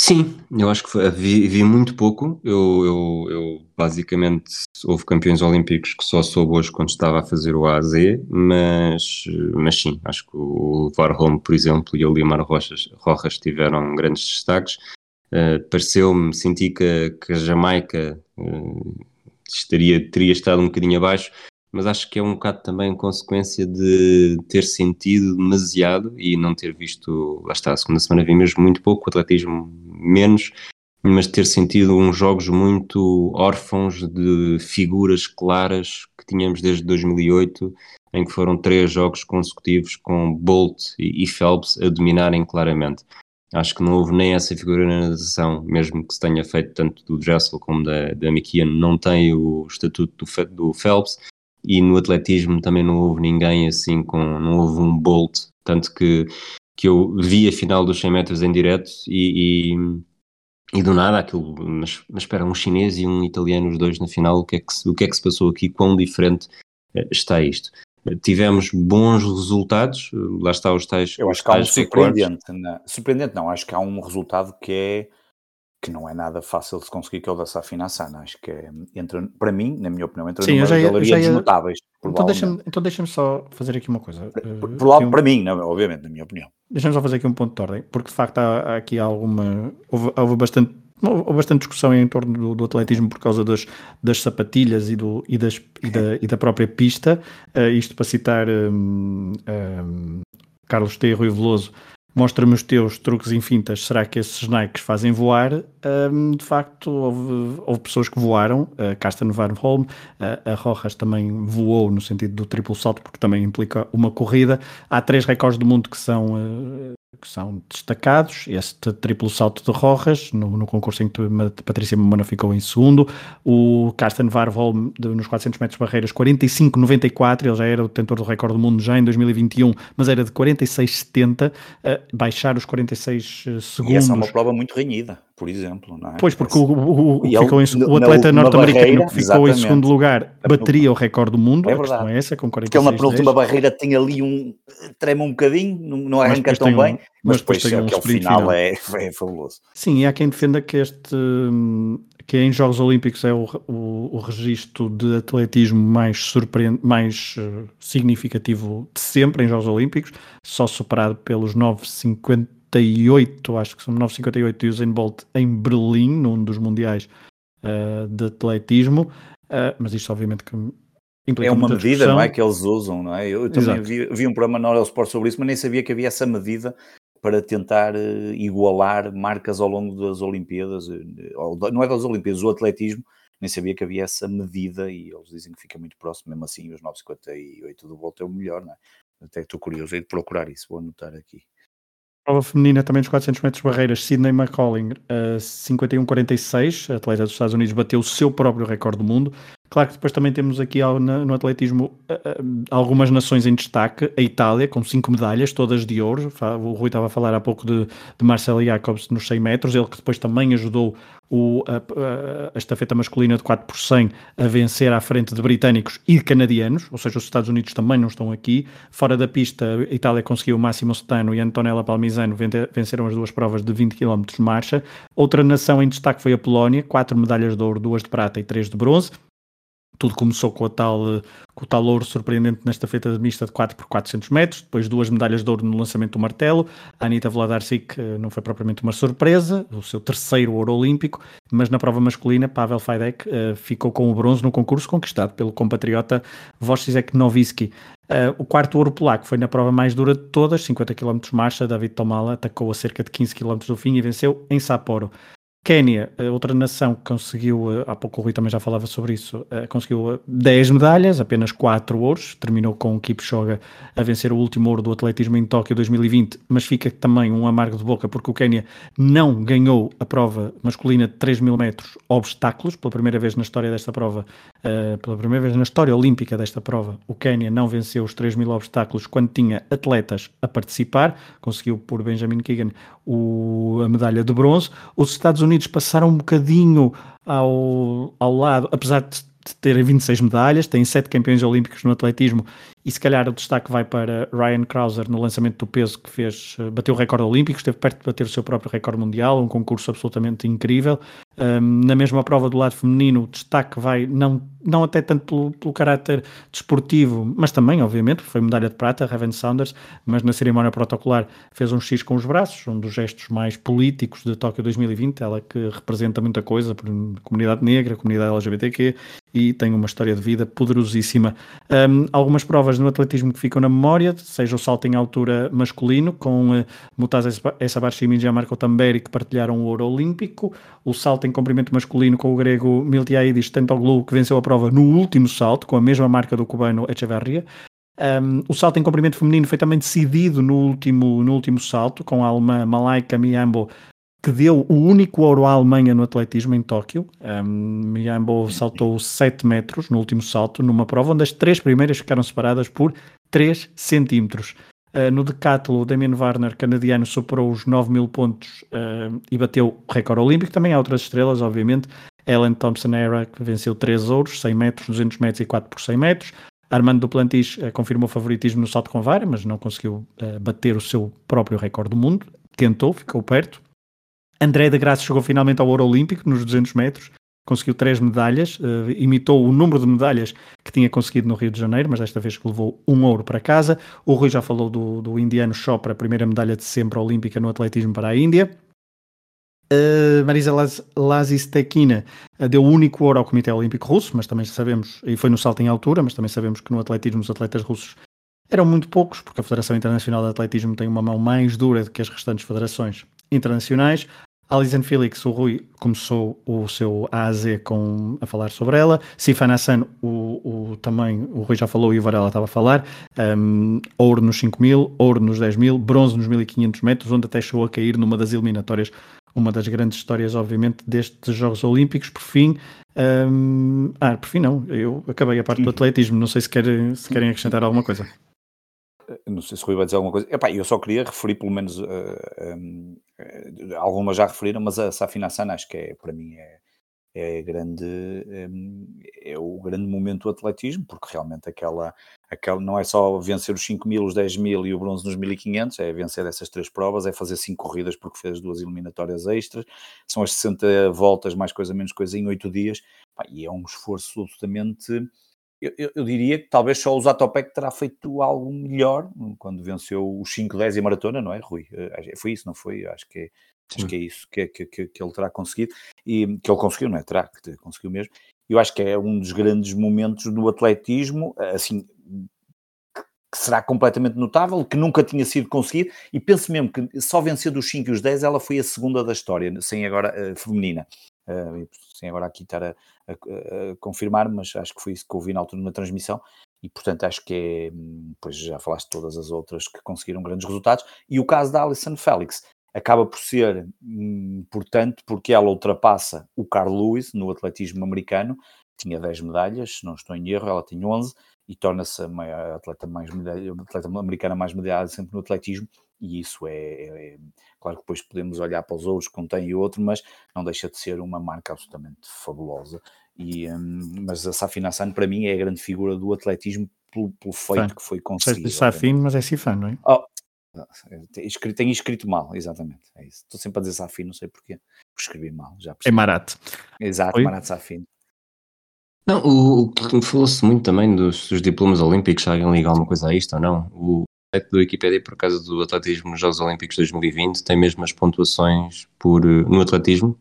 Sim, eu acho que foi, vi, vi, muito pouco. Eu, eu, eu, basicamente houve campeões olímpicos que só soube hoje quando estava a fazer o AZ, mas, mas sim, acho que o Varholm, por exemplo, e o Limar Rojas, Rojas tiveram grandes destaques. Uh, Pareceu-me, senti que, que a Jamaica uh, estaria, teria estado um bocadinho abaixo, mas acho que é um bocado também consequência de ter sentido demasiado e não ter visto, lá está, a segunda semana vi mesmo muito pouco, o atletismo menos, mas ter sentido uns jogos muito órfãos de figuras claras que tínhamos desde 2008, em que foram três jogos consecutivos com Bolt e Phelps a dominarem claramente. Acho que não houve nem essa figura na natação, mesmo que se tenha feito tanto do Dressel como da, da Mikian, não tem o estatuto do, do Phelps, e no atletismo também não houve ninguém assim com, não houve um Bolt, tanto que, que eu vi a final dos 100 metros em direto e, e, e do nada aquilo, mas, mas espera, um chinês e um italiano, os dois na final, o que é que se, o que é que se passou aqui, quão diferente eh, está isto? Tivemos bons resultados, lá está os tais. Eu acho que há um surpreendente, não, surpreendente não, acho que há um resultado que é que não é nada fácil de se conseguir que é o da Safina Sana, acho que é, entra, para mim, na minha opinião, entra Sim, numa das galerias ia... notáveis. Então deixa-me então deixa só fazer aqui uma coisa. Por, eh, por, por um... para mim, não, obviamente, na minha opinião. Deixa-me só fazer aqui um ponto de ordem, porque de facto há, há aqui alguma. Houve, houve bastante houve bastante discussão em torno do, do, atletismo por causa das, das sapatilhas e, do, e, das, e, da, e da própria pista. Uh, isto para citar um, um, Carlos T. Rui Veloso, mostra-me os teus truques fintas, será que esses Nikes fazem voar? Um, de facto, houve, houve, pessoas que voaram, a Karsten Van Holm, a, a Rojas também voou no sentido do triplo salto, porque também implica uma corrida. Há três recordes do mundo que são uh, que são destacados. Este triplo salto de Rojas, no, no concurso em que Patrícia Mamona ficou em segundo. O Carsten Varholm, nos 400 metros barreiras, 45,94. Ele já era o detentor do recorde do mundo já em 2021, mas era de 46,70. Uh, baixar os 46 segundos. Eh, e essa é uma prova muito renhida por exemplo. Não é? Pois, porque o, o, o, em, o atleta norte-americano que ficou em segundo lugar bateria o recorde do mundo, é verdade. a questão é essa, com 46 Porque ele na penúltima barreira tem ali um... trema um bocadinho, não arranca tão bem, um, mas, depois, depois aquele final, final. É, é fabuloso. Sim, e há quem defenda que este que em Jogos Olímpicos é o, o, o registro de atletismo mais, surpreend... mais uh, significativo de sempre em Jogos Olímpicos, só superado pelos 9,50 58, acho que são 958 de Usain Bolt em Berlim, num dos mundiais uh, de atletismo, uh, mas isto obviamente que é uma medida, discussão. não é, que eles usam, não é? Eu também vi, vi, um programa na Hora Sport sobre isso, mas nem sabia que havia essa medida para tentar uh, igualar marcas ao longo das Olimpíadas, não é das Olimpíadas, o atletismo, nem sabia que havia essa medida e eles dizem que fica muito próximo, mesmo assim os 958 do Bolt é o melhor, não é? Até estou curioso de procurar isso, vou anotar aqui prova feminina também dos 400 metros barreiras, Sidney McColling, uh, 51-46, atleta dos Estados Unidos, bateu o seu próprio recorde do mundo. Claro que depois também temos aqui no atletismo algumas nações em destaque. A Itália, com cinco medalhas, todas de ouro. O Rui estava a falar há pouco de, de Marcelo Jacobs nos 100 metros, ele que depois também ajudou o, a, a, estafeta masculina de 4 por 100 a vencer à frente de britânicos e de canadianos, ou seja, os Estados Unidos também não estão aqui. Fora da pista, a Itália conseguiu Máximo Stano e Antonella Palmisano venceram as duas provas de 20 km de marcha. Outra nação em destaque foi a Polónia, quatro medalhas de ouro, duas de prata e três de bronze tudo começou com, a tal, com o tal ouro surpreendente nesta feita mista de 4 por 400 metros, depois duas medalhas de ouro no lançamento do martelo. A Anitta Vladarczyk eh, não foi propriamente uma surpresa, o seu terceiro ouro olímpico, mas na prova masculina, Pavel Fajdek uh, ficou com o bronze no concurso conquistado pelo compatriota Wojciech Nowicki. Uh, o quarto ouro polaco foi na prova mais dura de todas, 50 km marcha. David Tomala atacou a cerca de 15 km do fim e venceu em Sapporo. Quénia, outra nação que conseguiu, eh, há pouco o Rui também já falava sobre isso, eh, conseguiu 10 eh, medalhas, apenas 4 ouros, terminou com o Kipchoge a vencer o último ouro do atletismo em Tóquio 2020, mas fica também um amargo de boca porque o Quénia não ganhou a prova masculina de 3 mil metros obstáculos, pela primeira vez na história desta prova, pela primeira vez na história olímpica desta prova, o Quénia não venceu os 3 mil obstáculos quando tinha atletas a participar, conseguiu por Benjamin Keegan o, a medalha de bronze, os Estados Unidos passaram um bocadinho ao, ao lado, apesar de terem 26 medalhas, têm 7 campeões olímpicos no atletismo e se calhar o destaque vai para Ryan Krauser no lançamento do peso que fez, bateu o recorde olímpico, esteve perto de bater o seu próprio recorde mundial, um concurso absolutamente incrível. Um, na mesma prova do lado feminino, o destaque vai não, não até tanto pelo, pelo caráter desportivo, mas também, obviamente, foi medalha de prata, Raven Saunders, mas na cerimónia protocolar fez um X com os braços, um dos gestos mais políticos de Tóquio 2020, ela que representa muita coisa, por comunidade negra, comunidade LGBTQ, e tem uma história de vida poderosíssima. Um, algumas provas no atletismo que ficam na memória, seja o salto em altura masculino, com uh, Mutaz Essabarchi e Marco Tamberi, que partilharam o ouro olímpico, o salto em comprimento masculino com o grego Miltiaidis Tentoglu, que venceu a prova no último salto, com a mesma marca do cubano Echeverria. Um, o salto em comprimento feminino foi também decidido no último, no último salto, com a alemã Malaika Miambo que deu o único ouro à Alemanha no atletismo em Tóquio. Um, Miambo saltou 7 metros no último salto, numa prova onde as três primeiras ficaram separadas por 3 centímetros. Uh, no decathlon, o Damien Warner, canadiano, superou os 9 mil pontos uh, e bateu o recorde olímpico. Também há outras estrelas, obviamente. Ellen Thompson Era, que venceu 3 ouros, 100 metros, 200 metros e 4 por 100 metros. Armando Duplantis uh, confirmou favoritismo no salto com vara, mas não conseguiu bater o seu próprio recorde do mundo. Tentou, ficou perto. André de Graça chegou finalmente ao ouro olímpico nos 200 metros, conseguiu três medalhas, uh, imitou o número de medalhas que tinha conseguido no Rio de Janeiro, mas desta vez levou um ouro para casa. O Rui já falou do, do indiano Chopra, a primeira medalha de sempre olímpica no atletismo para a Índia. Uh, Marisa Lazistekina uh, deu o único ouro ao Comitê Olímpico Russo, mas também sabemos, e foi no salto em altura, mas também sabemos que no atletismo os atletas russos eram muito poucos, porque a Federação Internacional de Atletismo tem uma mão mais dura do que as restantes federações internacionais. Alison Felix, o Rui começou o seu AZ com, a falar sobre ela. Sifan Hassan, o, o, também o Rui já falou e o Varela estava a falar. Um, ouro nos 5 mil, ouro nos 10 mil, bronze nos 1500 metros, onde até chegou a cair numa das eliminatórias. Uma das grandes histórias, obviamente, destes Jogos Olímpicos. Por fim, um, ah, por fim, não, eu acabei a parte do atletismo. Não sei se querem, se querem acrescentar alguma coisa não sei se o Rui vai dizer alguma coisa. Epá, eu só queria referir, pelo menos, uh, um, uh, algumas já referiram, mas a Safina Sana acho que é, para mim é, é, grande, um, é o grande momento do atletismo, porque realmente aquela, aquela não é só vencer os 5 mil, os 10 mil e o bronze nos 1500, é vencer essas três provas, é fazer cinco corridas porque fez duas eliminatórias extras, são as 60 voltas, mais coisa, menos coisa, em 8 dias, e é um esforço absolutamente eu, eu, eu, diria que talvez só o Zatopek terá feito algo melhor quando venceu os 5, 10 e maratona, não é, Rui? Eh, foi isso, não foi? Acho que é, acho que é isso que, que, que, que, ele terá conseguido e que ele conseguiu, não é? Terá, que conseguiu mesmo. Eu acho que é um dos grandes momentos do atletismo, assim, que será completamente notável, que nunca tinha sido conseguido, e penso mesmo que só vencendo os 5 e os 10, ela foi a segunda da história, sem agora uh, feminina. Uh, sem agora aqui estar a, a, a, confirmar, mas acho que foi isso que ouvi na altura na transmissão, e portanto acho que é, hum, pois já falaste todas as outras que conseguiram grandes resultados, e o caso da Alison Felix acaba por ser hum, importante porque ela ultrapassa o Carl Lewis no atletismo americano, tinha 10 medalhas, se não estou em erro, ela tinha 11, e torna-se a atleta mais medalha, atleta americana mais medalhada sempre no atletismo, e isso é, é, é, claro que depois podemos olhar para os outros que um tem e outro, mas não deixa de ser uma marca absolutamente fabulosa. E, um, mas a Safina San para mim é a grande figura do atletismo pelo, pelo feito Fã. que foi conseguido. Safin, mas é Sifan, não é? Oh, tenho escrito, tenho escrito mal, exatamente. É isso. Estou sempre a dizer Safin, não sei porquê. Escrevi mal, já percebi. É Marat. Exato, Marat Safin. Não, o, o falou-se muito também dos, dos, diplomas olímpicos, se alguém liga alguma coisa a isto ou não. O site do Wikipedia, por causa do atletismo nos Jogos Olímpicos 2020, tem mesmo as pontuações por, no atletismo,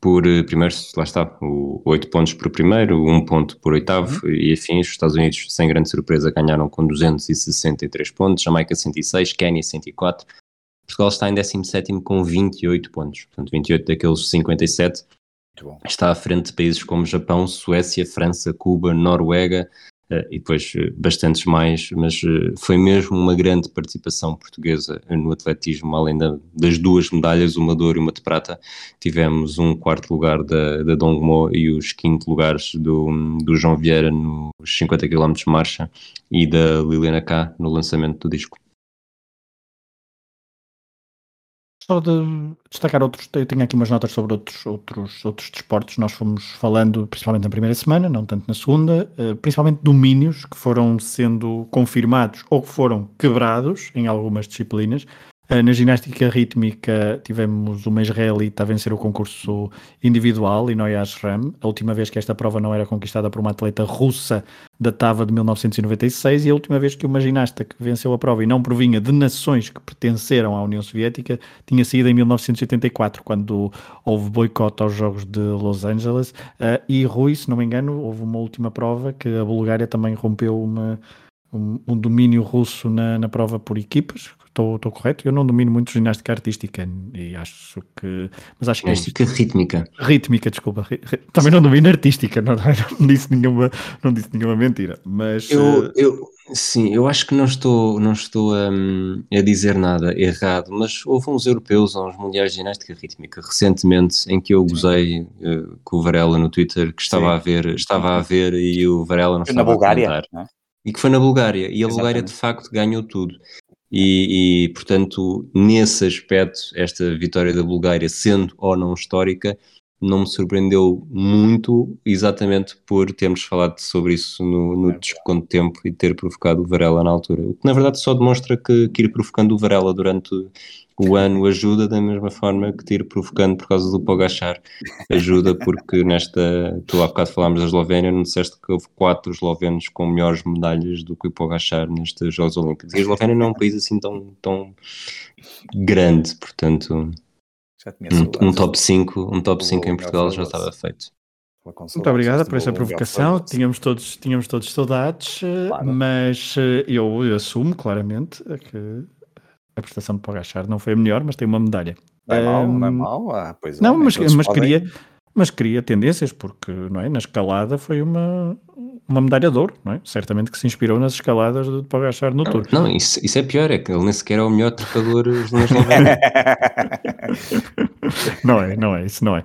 por eh, primeiro, lá está, o, 8 pontos por primeiro, 1 ponto por oitavo uhum. e afim, os Estados Unidos, sem grande surpresa, ganharam com 263 pontos, Jamaica 106, Quénia 104, Portugal está em 17 com 28 pontos, portanto 28 daqueles 57 Está à frente de países como Japão, Suécia, França, Cuba, Noruega uh, e depois uh, bastantes mais, mas uh, foi mesmo uma grande participação portuguesa no atletismo, além da, das duas medalhas, uma de ouro e uma de prata. Tivemos um quarto lugar da, da Dongmo e os quinto lugares do, do João Vieira nos 50 km de marcha e da Liliana K no lançamento do disco. Só de destacar outros, eu tenho aqui umas notas sobre outros, outros, outros desportos. Nós fomos falando, principalmente na primeira semana, não tanto na segunda, eh, principalmente domínios que foram sendo confirmados ou que foram quebrados em algumas disciplinas. Eh, na ginástica rítmica tivemos uma israelita a vencer o concurso individual, Inoy Ashram. A última vez que esta prova não era conquistada por uma atleta russa datava de 1996 e a última vez que uma ginasta que venceu a prova e não provinha de nações que pertenceram à União Soviética tinha sido em 1984, quando houve boicote aos Jogos de Los Angeles. Uh, e Rui, se não me engano, houve uma última prova que a Bulgária também rompeu uma, um, um domínio russo na, na prova por equipas, estou correto? Eu não domino muito ginástica artística e acho que. Mas acho que. É ginástica é rítmica. Rítmica, desculpa. Também não domino artística, não, não, disse, nenhuma, não disse nenhuma mentira. Mas. Eu, eh, eu, sim, eu acho que não estou, não estou um, a dizer nada errado, mas houve uns europeus, uns mundiais de ginástica rítmica recentemente em que eu gozei uh, com o Varela no Twitter que estava sim. a ver, estava a ver e o Varela não estava na Bulgária, a comentar. E que foi na Bulgária, e a Exatamente. Bulgária de facto ganhou tudo. E, e, portanto, nesse aspecto, esta vitória da Bulgária, sendo ou não histórica, não me surpreendeu muito, exatamente por termos falado sobre isso no, no desconto de tempo e ter provocado o Varela na altura. O que na verdade só demonstra que, que ir provocando o Varela durante o ano ajuda da mesma forma que te ir provocando por causa do Pogachar. Ajuda porque nesta, tu há bocado falámos da Eslovénia, não disseste que houve quatro eslovenos com melhores medalhas do que o Pogachar nestes Jogos Olímpicos. E a Eslovénia não é um país assim tão, tão grande, portanto um, um, top 5, um top 5 em Portugal já estava feito. Muito obrigada por essa provocação. Tínhamos todos, tínhamos todos saudades, claro. mas eh, eu, eu assumo claramente que a prestação de Pogachar não foi a melhor, mas tem uma medalha. Não é mau, não é mau. Ah, pois é, não, mas, mas podem... queria, mas queria tendências, porque não é? na escalada foi uma, uma medalha de ouro, não é? Certamente que se inspirou nas escaladas de Pogachar no Tour. Não, isso, isso é pior, é que ele nem sequer é o melhor trocador na Não é, não é, isso não é.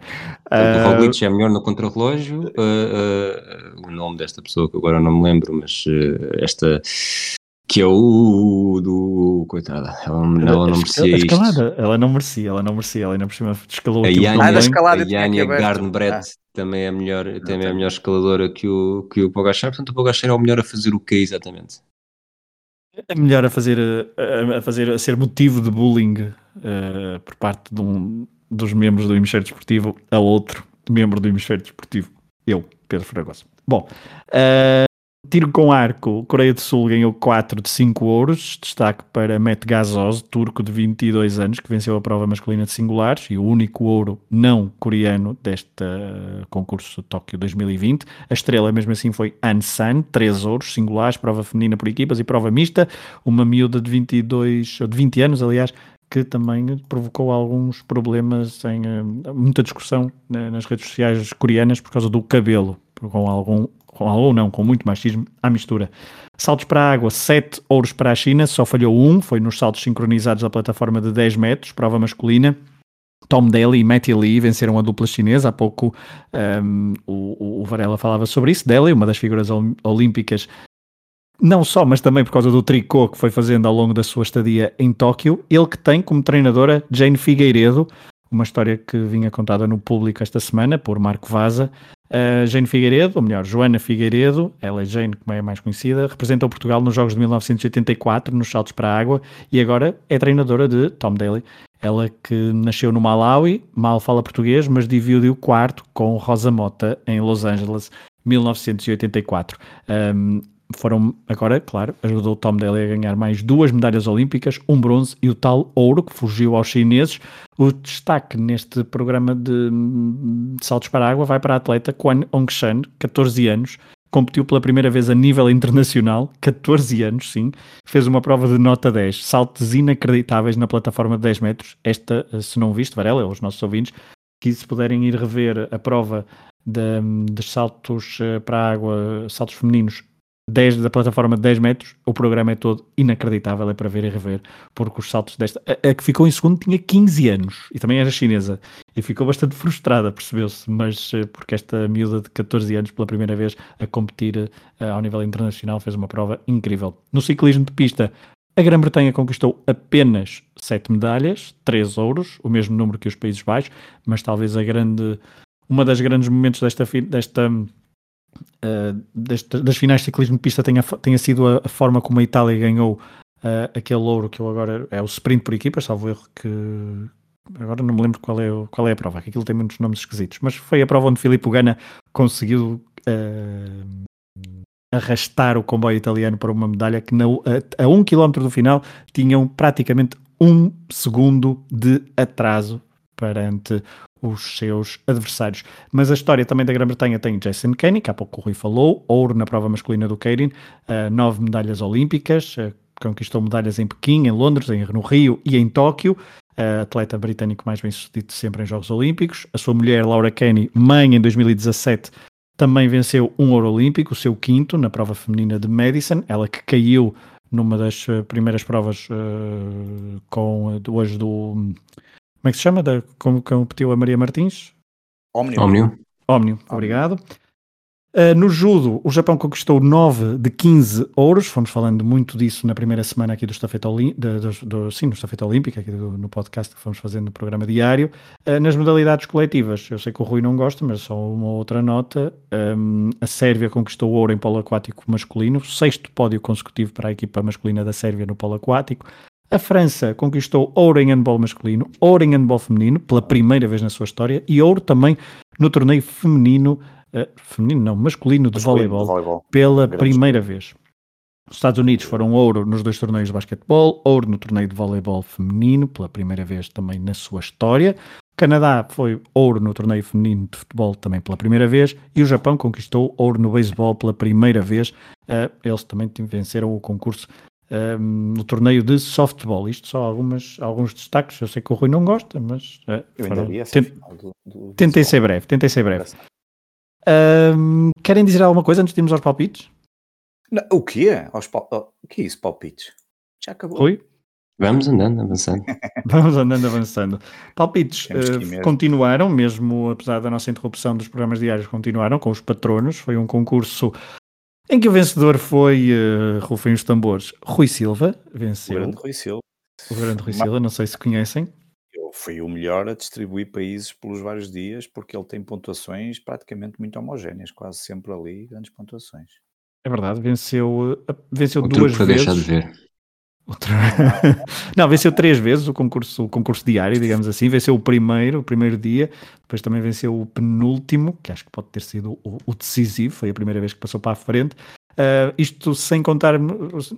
Uh... O Roglic é melhor no contrarrelógio, uh, uh, o nome desta pessoa que agora não me lembro, mas esta que é o do. Coitada, ela, ela não merecia isto. Escalada, ela não merecia, ela não merecia, ela ainda por cima escalou a Yania, ah, escalada a Yania Garnbrett ah. também é a melhor, também é a melhor escaladora que o, que o Pogachar, portanto o Pogachar é o melhor a fazer o que exatamente? É melhor a fazer, a, a fazer, a ser motivo de bullying uh, por parte de um dos membros do hemisfério desportivo a outro membro do hemisfério desportivo, eu, Pedro Fragoso. Bom, uh, Tiro com arco, Coreia do Sul ganhou 4 de 5 ouros. Destaque para Met Gazoz, turco de 22 anos, que venceu a prova masculina de singulares e o único ouro não coreano deste concurso Tóquio 2020. A estrela, mesmo assim, foi An San, 3 ouros singulares, prova feminina por equipas e prova mista. Uma miúda de 22, ou de 20 anos, aliás, que também provocou alguns problemas em eh, muita discussão nas redes sociais coreanas por causa do cabelo, com algum ou não, com muito machismo, à mistura. Saltos para a água, 7 ouros para a China, só falhou um, foi nos saltos sincronizados da plataforma de 10 metros, prova masculina. Tom Daly e Matty Lee venceram a dupla chinesa. Há pouco um, o, o Varela falava sobre isso. Daly, uma das figuras olímpicas, não só, mas também por causa do tricô que foi fazendo ao longo da sua estadia em Tóquio. Ele que tem como treinadora Jane Figueiredo, uma história que vinha contada no público esta semana por Marco Vaza. Uh, Jane Figueiredo, ou melhor, Joana Figueiredo, ela é Jane, como é mais conhecida, representou Portugal nos Jogos de 1984, nos saltos para a água, e agora é treinadora de Tom Daly. Ela que nasceu no Malawi, mal fala português, mas dividiu o quarto com Rosa Mota em Los Angeles, 1984. Um, foram agora, claro, ajudou o Tom Daly a ganhar mais duas medalhas olímpicas, um bronze e o tal ouro que fugiu aos chineses. O destaque neste programa de, de saltos para a água vai para a atleta Quan Ongshan, 14 anos, competiu pela primeira vez a nível internacional, 14 anos, sim, fez uma prova de nota 10, saltos inacreditáveis na plataforma de 10 metros. Esta, se não viste, Varela, os nossos ouvintes, que se puderem ir rever a prova de, de saltos eh, para a água, saltos femininos 10 da plataforma de 10 metros, o programa é todo inacreditável, é para ver e rever, porque os saltos desta. A, a, que ficou em segundo tinha 15 anos e também era chinesa e ficou bastante frustrada, percebeu-se, mas eh, porque esta miúda de 14 anos, pela primeira vez a competir uh, ao nível internacional, fez uma prova incrível. No ciclismo de pista, A Grã-Bretanha conquistou apenas 7 medalhas, 3 ouros, o mesmo número que os Países Baixos, mas talvez a grande, uma das grandes momentos desta, desta, uh, desta das finais de ciclismo de pista tenha, tenha sido a, a forma como a Itália ganhou uh, aquele ouro que eu agora é o sprint por equipas, salvo erro que agora não me lembro qual é, qual é a prova, que aquilo tem muitos nomes esquisitos, mas foi a prova onde Filipe Gana conseguiu uh, arrastar o comboio italiano para uma medalha que na, a, a um quilómetro do final tinham praticamente um segundo de atraso perante os seus adversários. Mas a história também da Grã-Bretanha tem Jason Kenney, que há pouco o Rui falou, ouro na prova masculina do Keirin, uh, nove medalhas olímpicas, uh, conquistou medalhas em Pequim, em Londres, em, no Rio e em Tóquio, uh, atleta britânico mais bem sucedido sempre em Jogos Olímpicos. A sua mulher, Laura Kenney, mãe em 2017, também venceu um ouro olímpico, o seu quinto, na prova feminina de Madison, ela que caiu numa das eh, primeiras provas uh, com hoje do. Como é que se chama? Da, como competiu a Maria Martins? Omnium. Omnium. Omnium, obrigado. Uh, no judo, o Japão conquistou 9 de 15 ouros. Fomos falando muito disso na primeira semana aqui do Estafeta, do, sim, no Estafeta Olímpica, aqui do, no podcast que fomos fazendo no programa diário. Uh, nas modalidades coletivas, eu sei que o Rui não gosta, mas só uma outra nota. Um, a Sérvia conquistou ouro em polo aquático masculino, sexto pódio consecutivo para a equipa masculina da Sérvia no polo aquático. A França conquistou ouro em handball masculino, ouro em handball feminino, pela primeira vez na sua história, e ouro também no torneio feminino uh, feminino não, masculino de masculino voleibol, voleibol, pela primeira vez. Os Estados Unidos foram ouro nos dois torneios de basquetebol, ouro no torneio de voleibol feminino, pela primeira vez também na sua história. O Canadá foi ouro no torneio feminino de futebol também pela primeira vez e o Japão conquistou ouro no beisebol pela primeira vez. Uh, eles também venceram o concurso um, no torneio de softball. Isto só algumas, alguns destaques. Eu sei que o Rui não gosta, mas uh, eu ainda vi essa tent, do, do, tentei ser breve, tentei ser breve. Um, querem dizer alguma coisa antes de irmos aos palpites? Não, o quê? Aos pal... O que é isso, palpites? Já acabou. Rui? Vamos andando, avançando. Vamos andando, avançando. Palpites uh, continuaram, mesmo apesar da nossa interrupção dos programas diários, continuaram com os patronos. Foi um concurso em que o vencedor foi, uh, rufem os tambores, Rui Silva, venceu. O grande Rui Silva. O grande Rui Silva, não sei se conhecem foi o melhor a distribuir países pelos vários dias, porque ele tem pontuações praticamente muito homogéneas, quase sempre ali, grandes pontuações. É verdade, venceu, eh, venceu duas vezes. deixar de ver. Outra... não, venceu três vezes o concurso, o concurso diário, digamos assim. Venceu o primeiro, o primeiro dia, depois também venceu o penúltimo, que acho que pode ter sido o, o decisivo, foi a primeira vez que passou para a frente. Uh, isto sem contar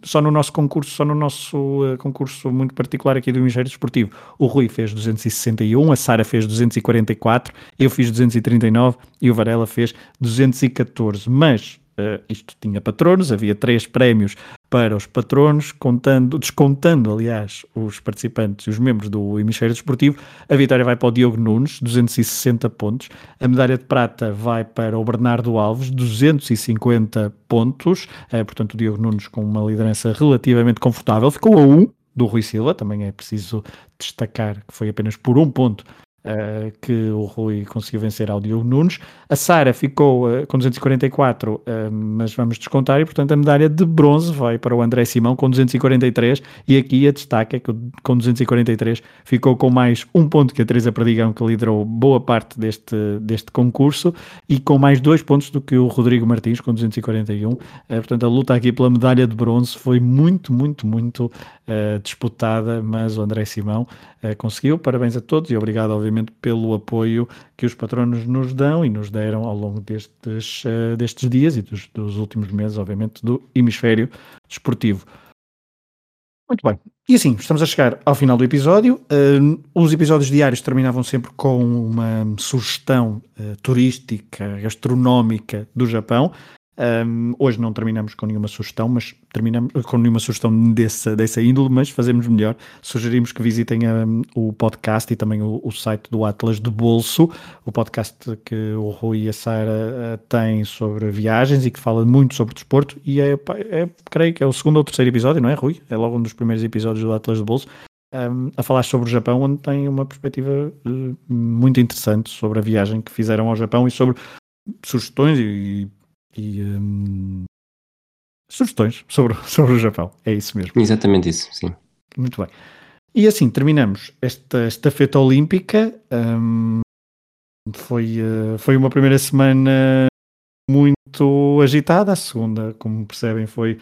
só no nosso concurso, só no nosso uh, concurso muito particular aqui do Engenheiro Desportivo. O Rui fez 261, a Sara fez 244, eu fiz 239 e o Varela fez 214. Mas Uh, isto tinha patronos, havia três prémios para os patronos, contando, descontando, aliás, os participantes e os membros do Hemisfério Desportivo. A vitória vai para o Diogo Nunes, 260 pontos. A medalha de prata vai para o Bernardo Alves, 250 pontos. Uh, portanto, o Diogo Nunes com uma liderança relativamente confortável. Ficou a um do Rui Silva, também é preciso destacar que foi apenas por um ponto Uh, que o Rui conseguiu vencer ao Diogo Nunes. A Sara ficou uh, com 244, uh, eh, mas vamos descontar, e portanto a medalha de bronze vai para o André Simão com 243. E aqui a destaque é que com 243 ficou com mais um ponto que a Teresa Perdigão, que liderou boa parte deste, deste concurso, e com mais dois pontos do que o Rodrigo Martins, com 241. portanto, a luta aqui pela medalha de bronze foi muito, muito, muito disputada, mas o André Simão conseguiu. Parabéns a todos e obrigado, obviamente pelo apoio que os patronos nos dão e nos deram ao longo destes, uh, destes dias e dos, dos, últimos meses, obviamente, do hemisfério desportivo. Muito bem. E assim, estamos a chegar ao final do episódio. Uh, os episódios diários terminavam sempre com uma sugestão uh, turística, gastronómica do Japão. Um, hoje não terminamos com nenhuma sugestão, mas terminamos com nenhuma sugestão dessa, dessa índole, mas fazemos melhor. Sugerimos que visitem um, o podcast e também o, o, site do Atlas de Bolso, o podcast que o Rui e a Sara uh, têm sobre viagens e que fala muito sobre desporto. E é, é, creio que é o segundo ou terceiro episódio, não é, Rui? É logo um dos primeiros episódios do Atlas de Bolso. Um, a falar sobre o Japão, onde tem uma perspectiva uh, muito interessante sobre a viagem que fizeram ao Japão e sobre sugestões e, e e um, sugestões sobre, sobre o Japão. É isso mesmo. Exatamente isso, sim. Muito bem. E assim terminamos esta estafeta olímpica. Um, foi, uh, foi uma primeira semana muito agitada, a segunda, como percebem, foi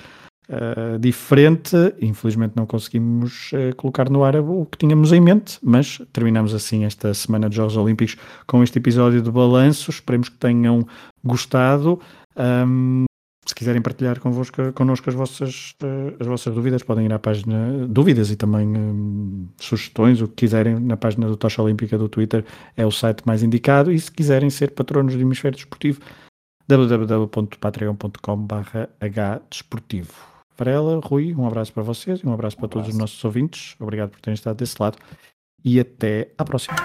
uh, diferente. Infelizmente não conseguimos uh, colocar no ar o que tínhamos em mente, mas terminamos assim esta semana de Jogos Olímpicos com este episódio de balanço. Esperemos que tenham gostado. Um, se quiserem partilhar convosco, connosco as vossas, uh, as vossas dúvidas, podem ir à página dúvidas e também um, sugestões, o que quiserem, na página do Tocha Olímpica do Twitter é o site mais indicado. E se quiserem ser patronos do Hemisfério Desportivo, www.patreon.com.br desportivo. Varela, Rui, um abraço para vocês e um abraço para um todos os nossos ouvintes. Obrigado por terem estado desse lado e até à próxima.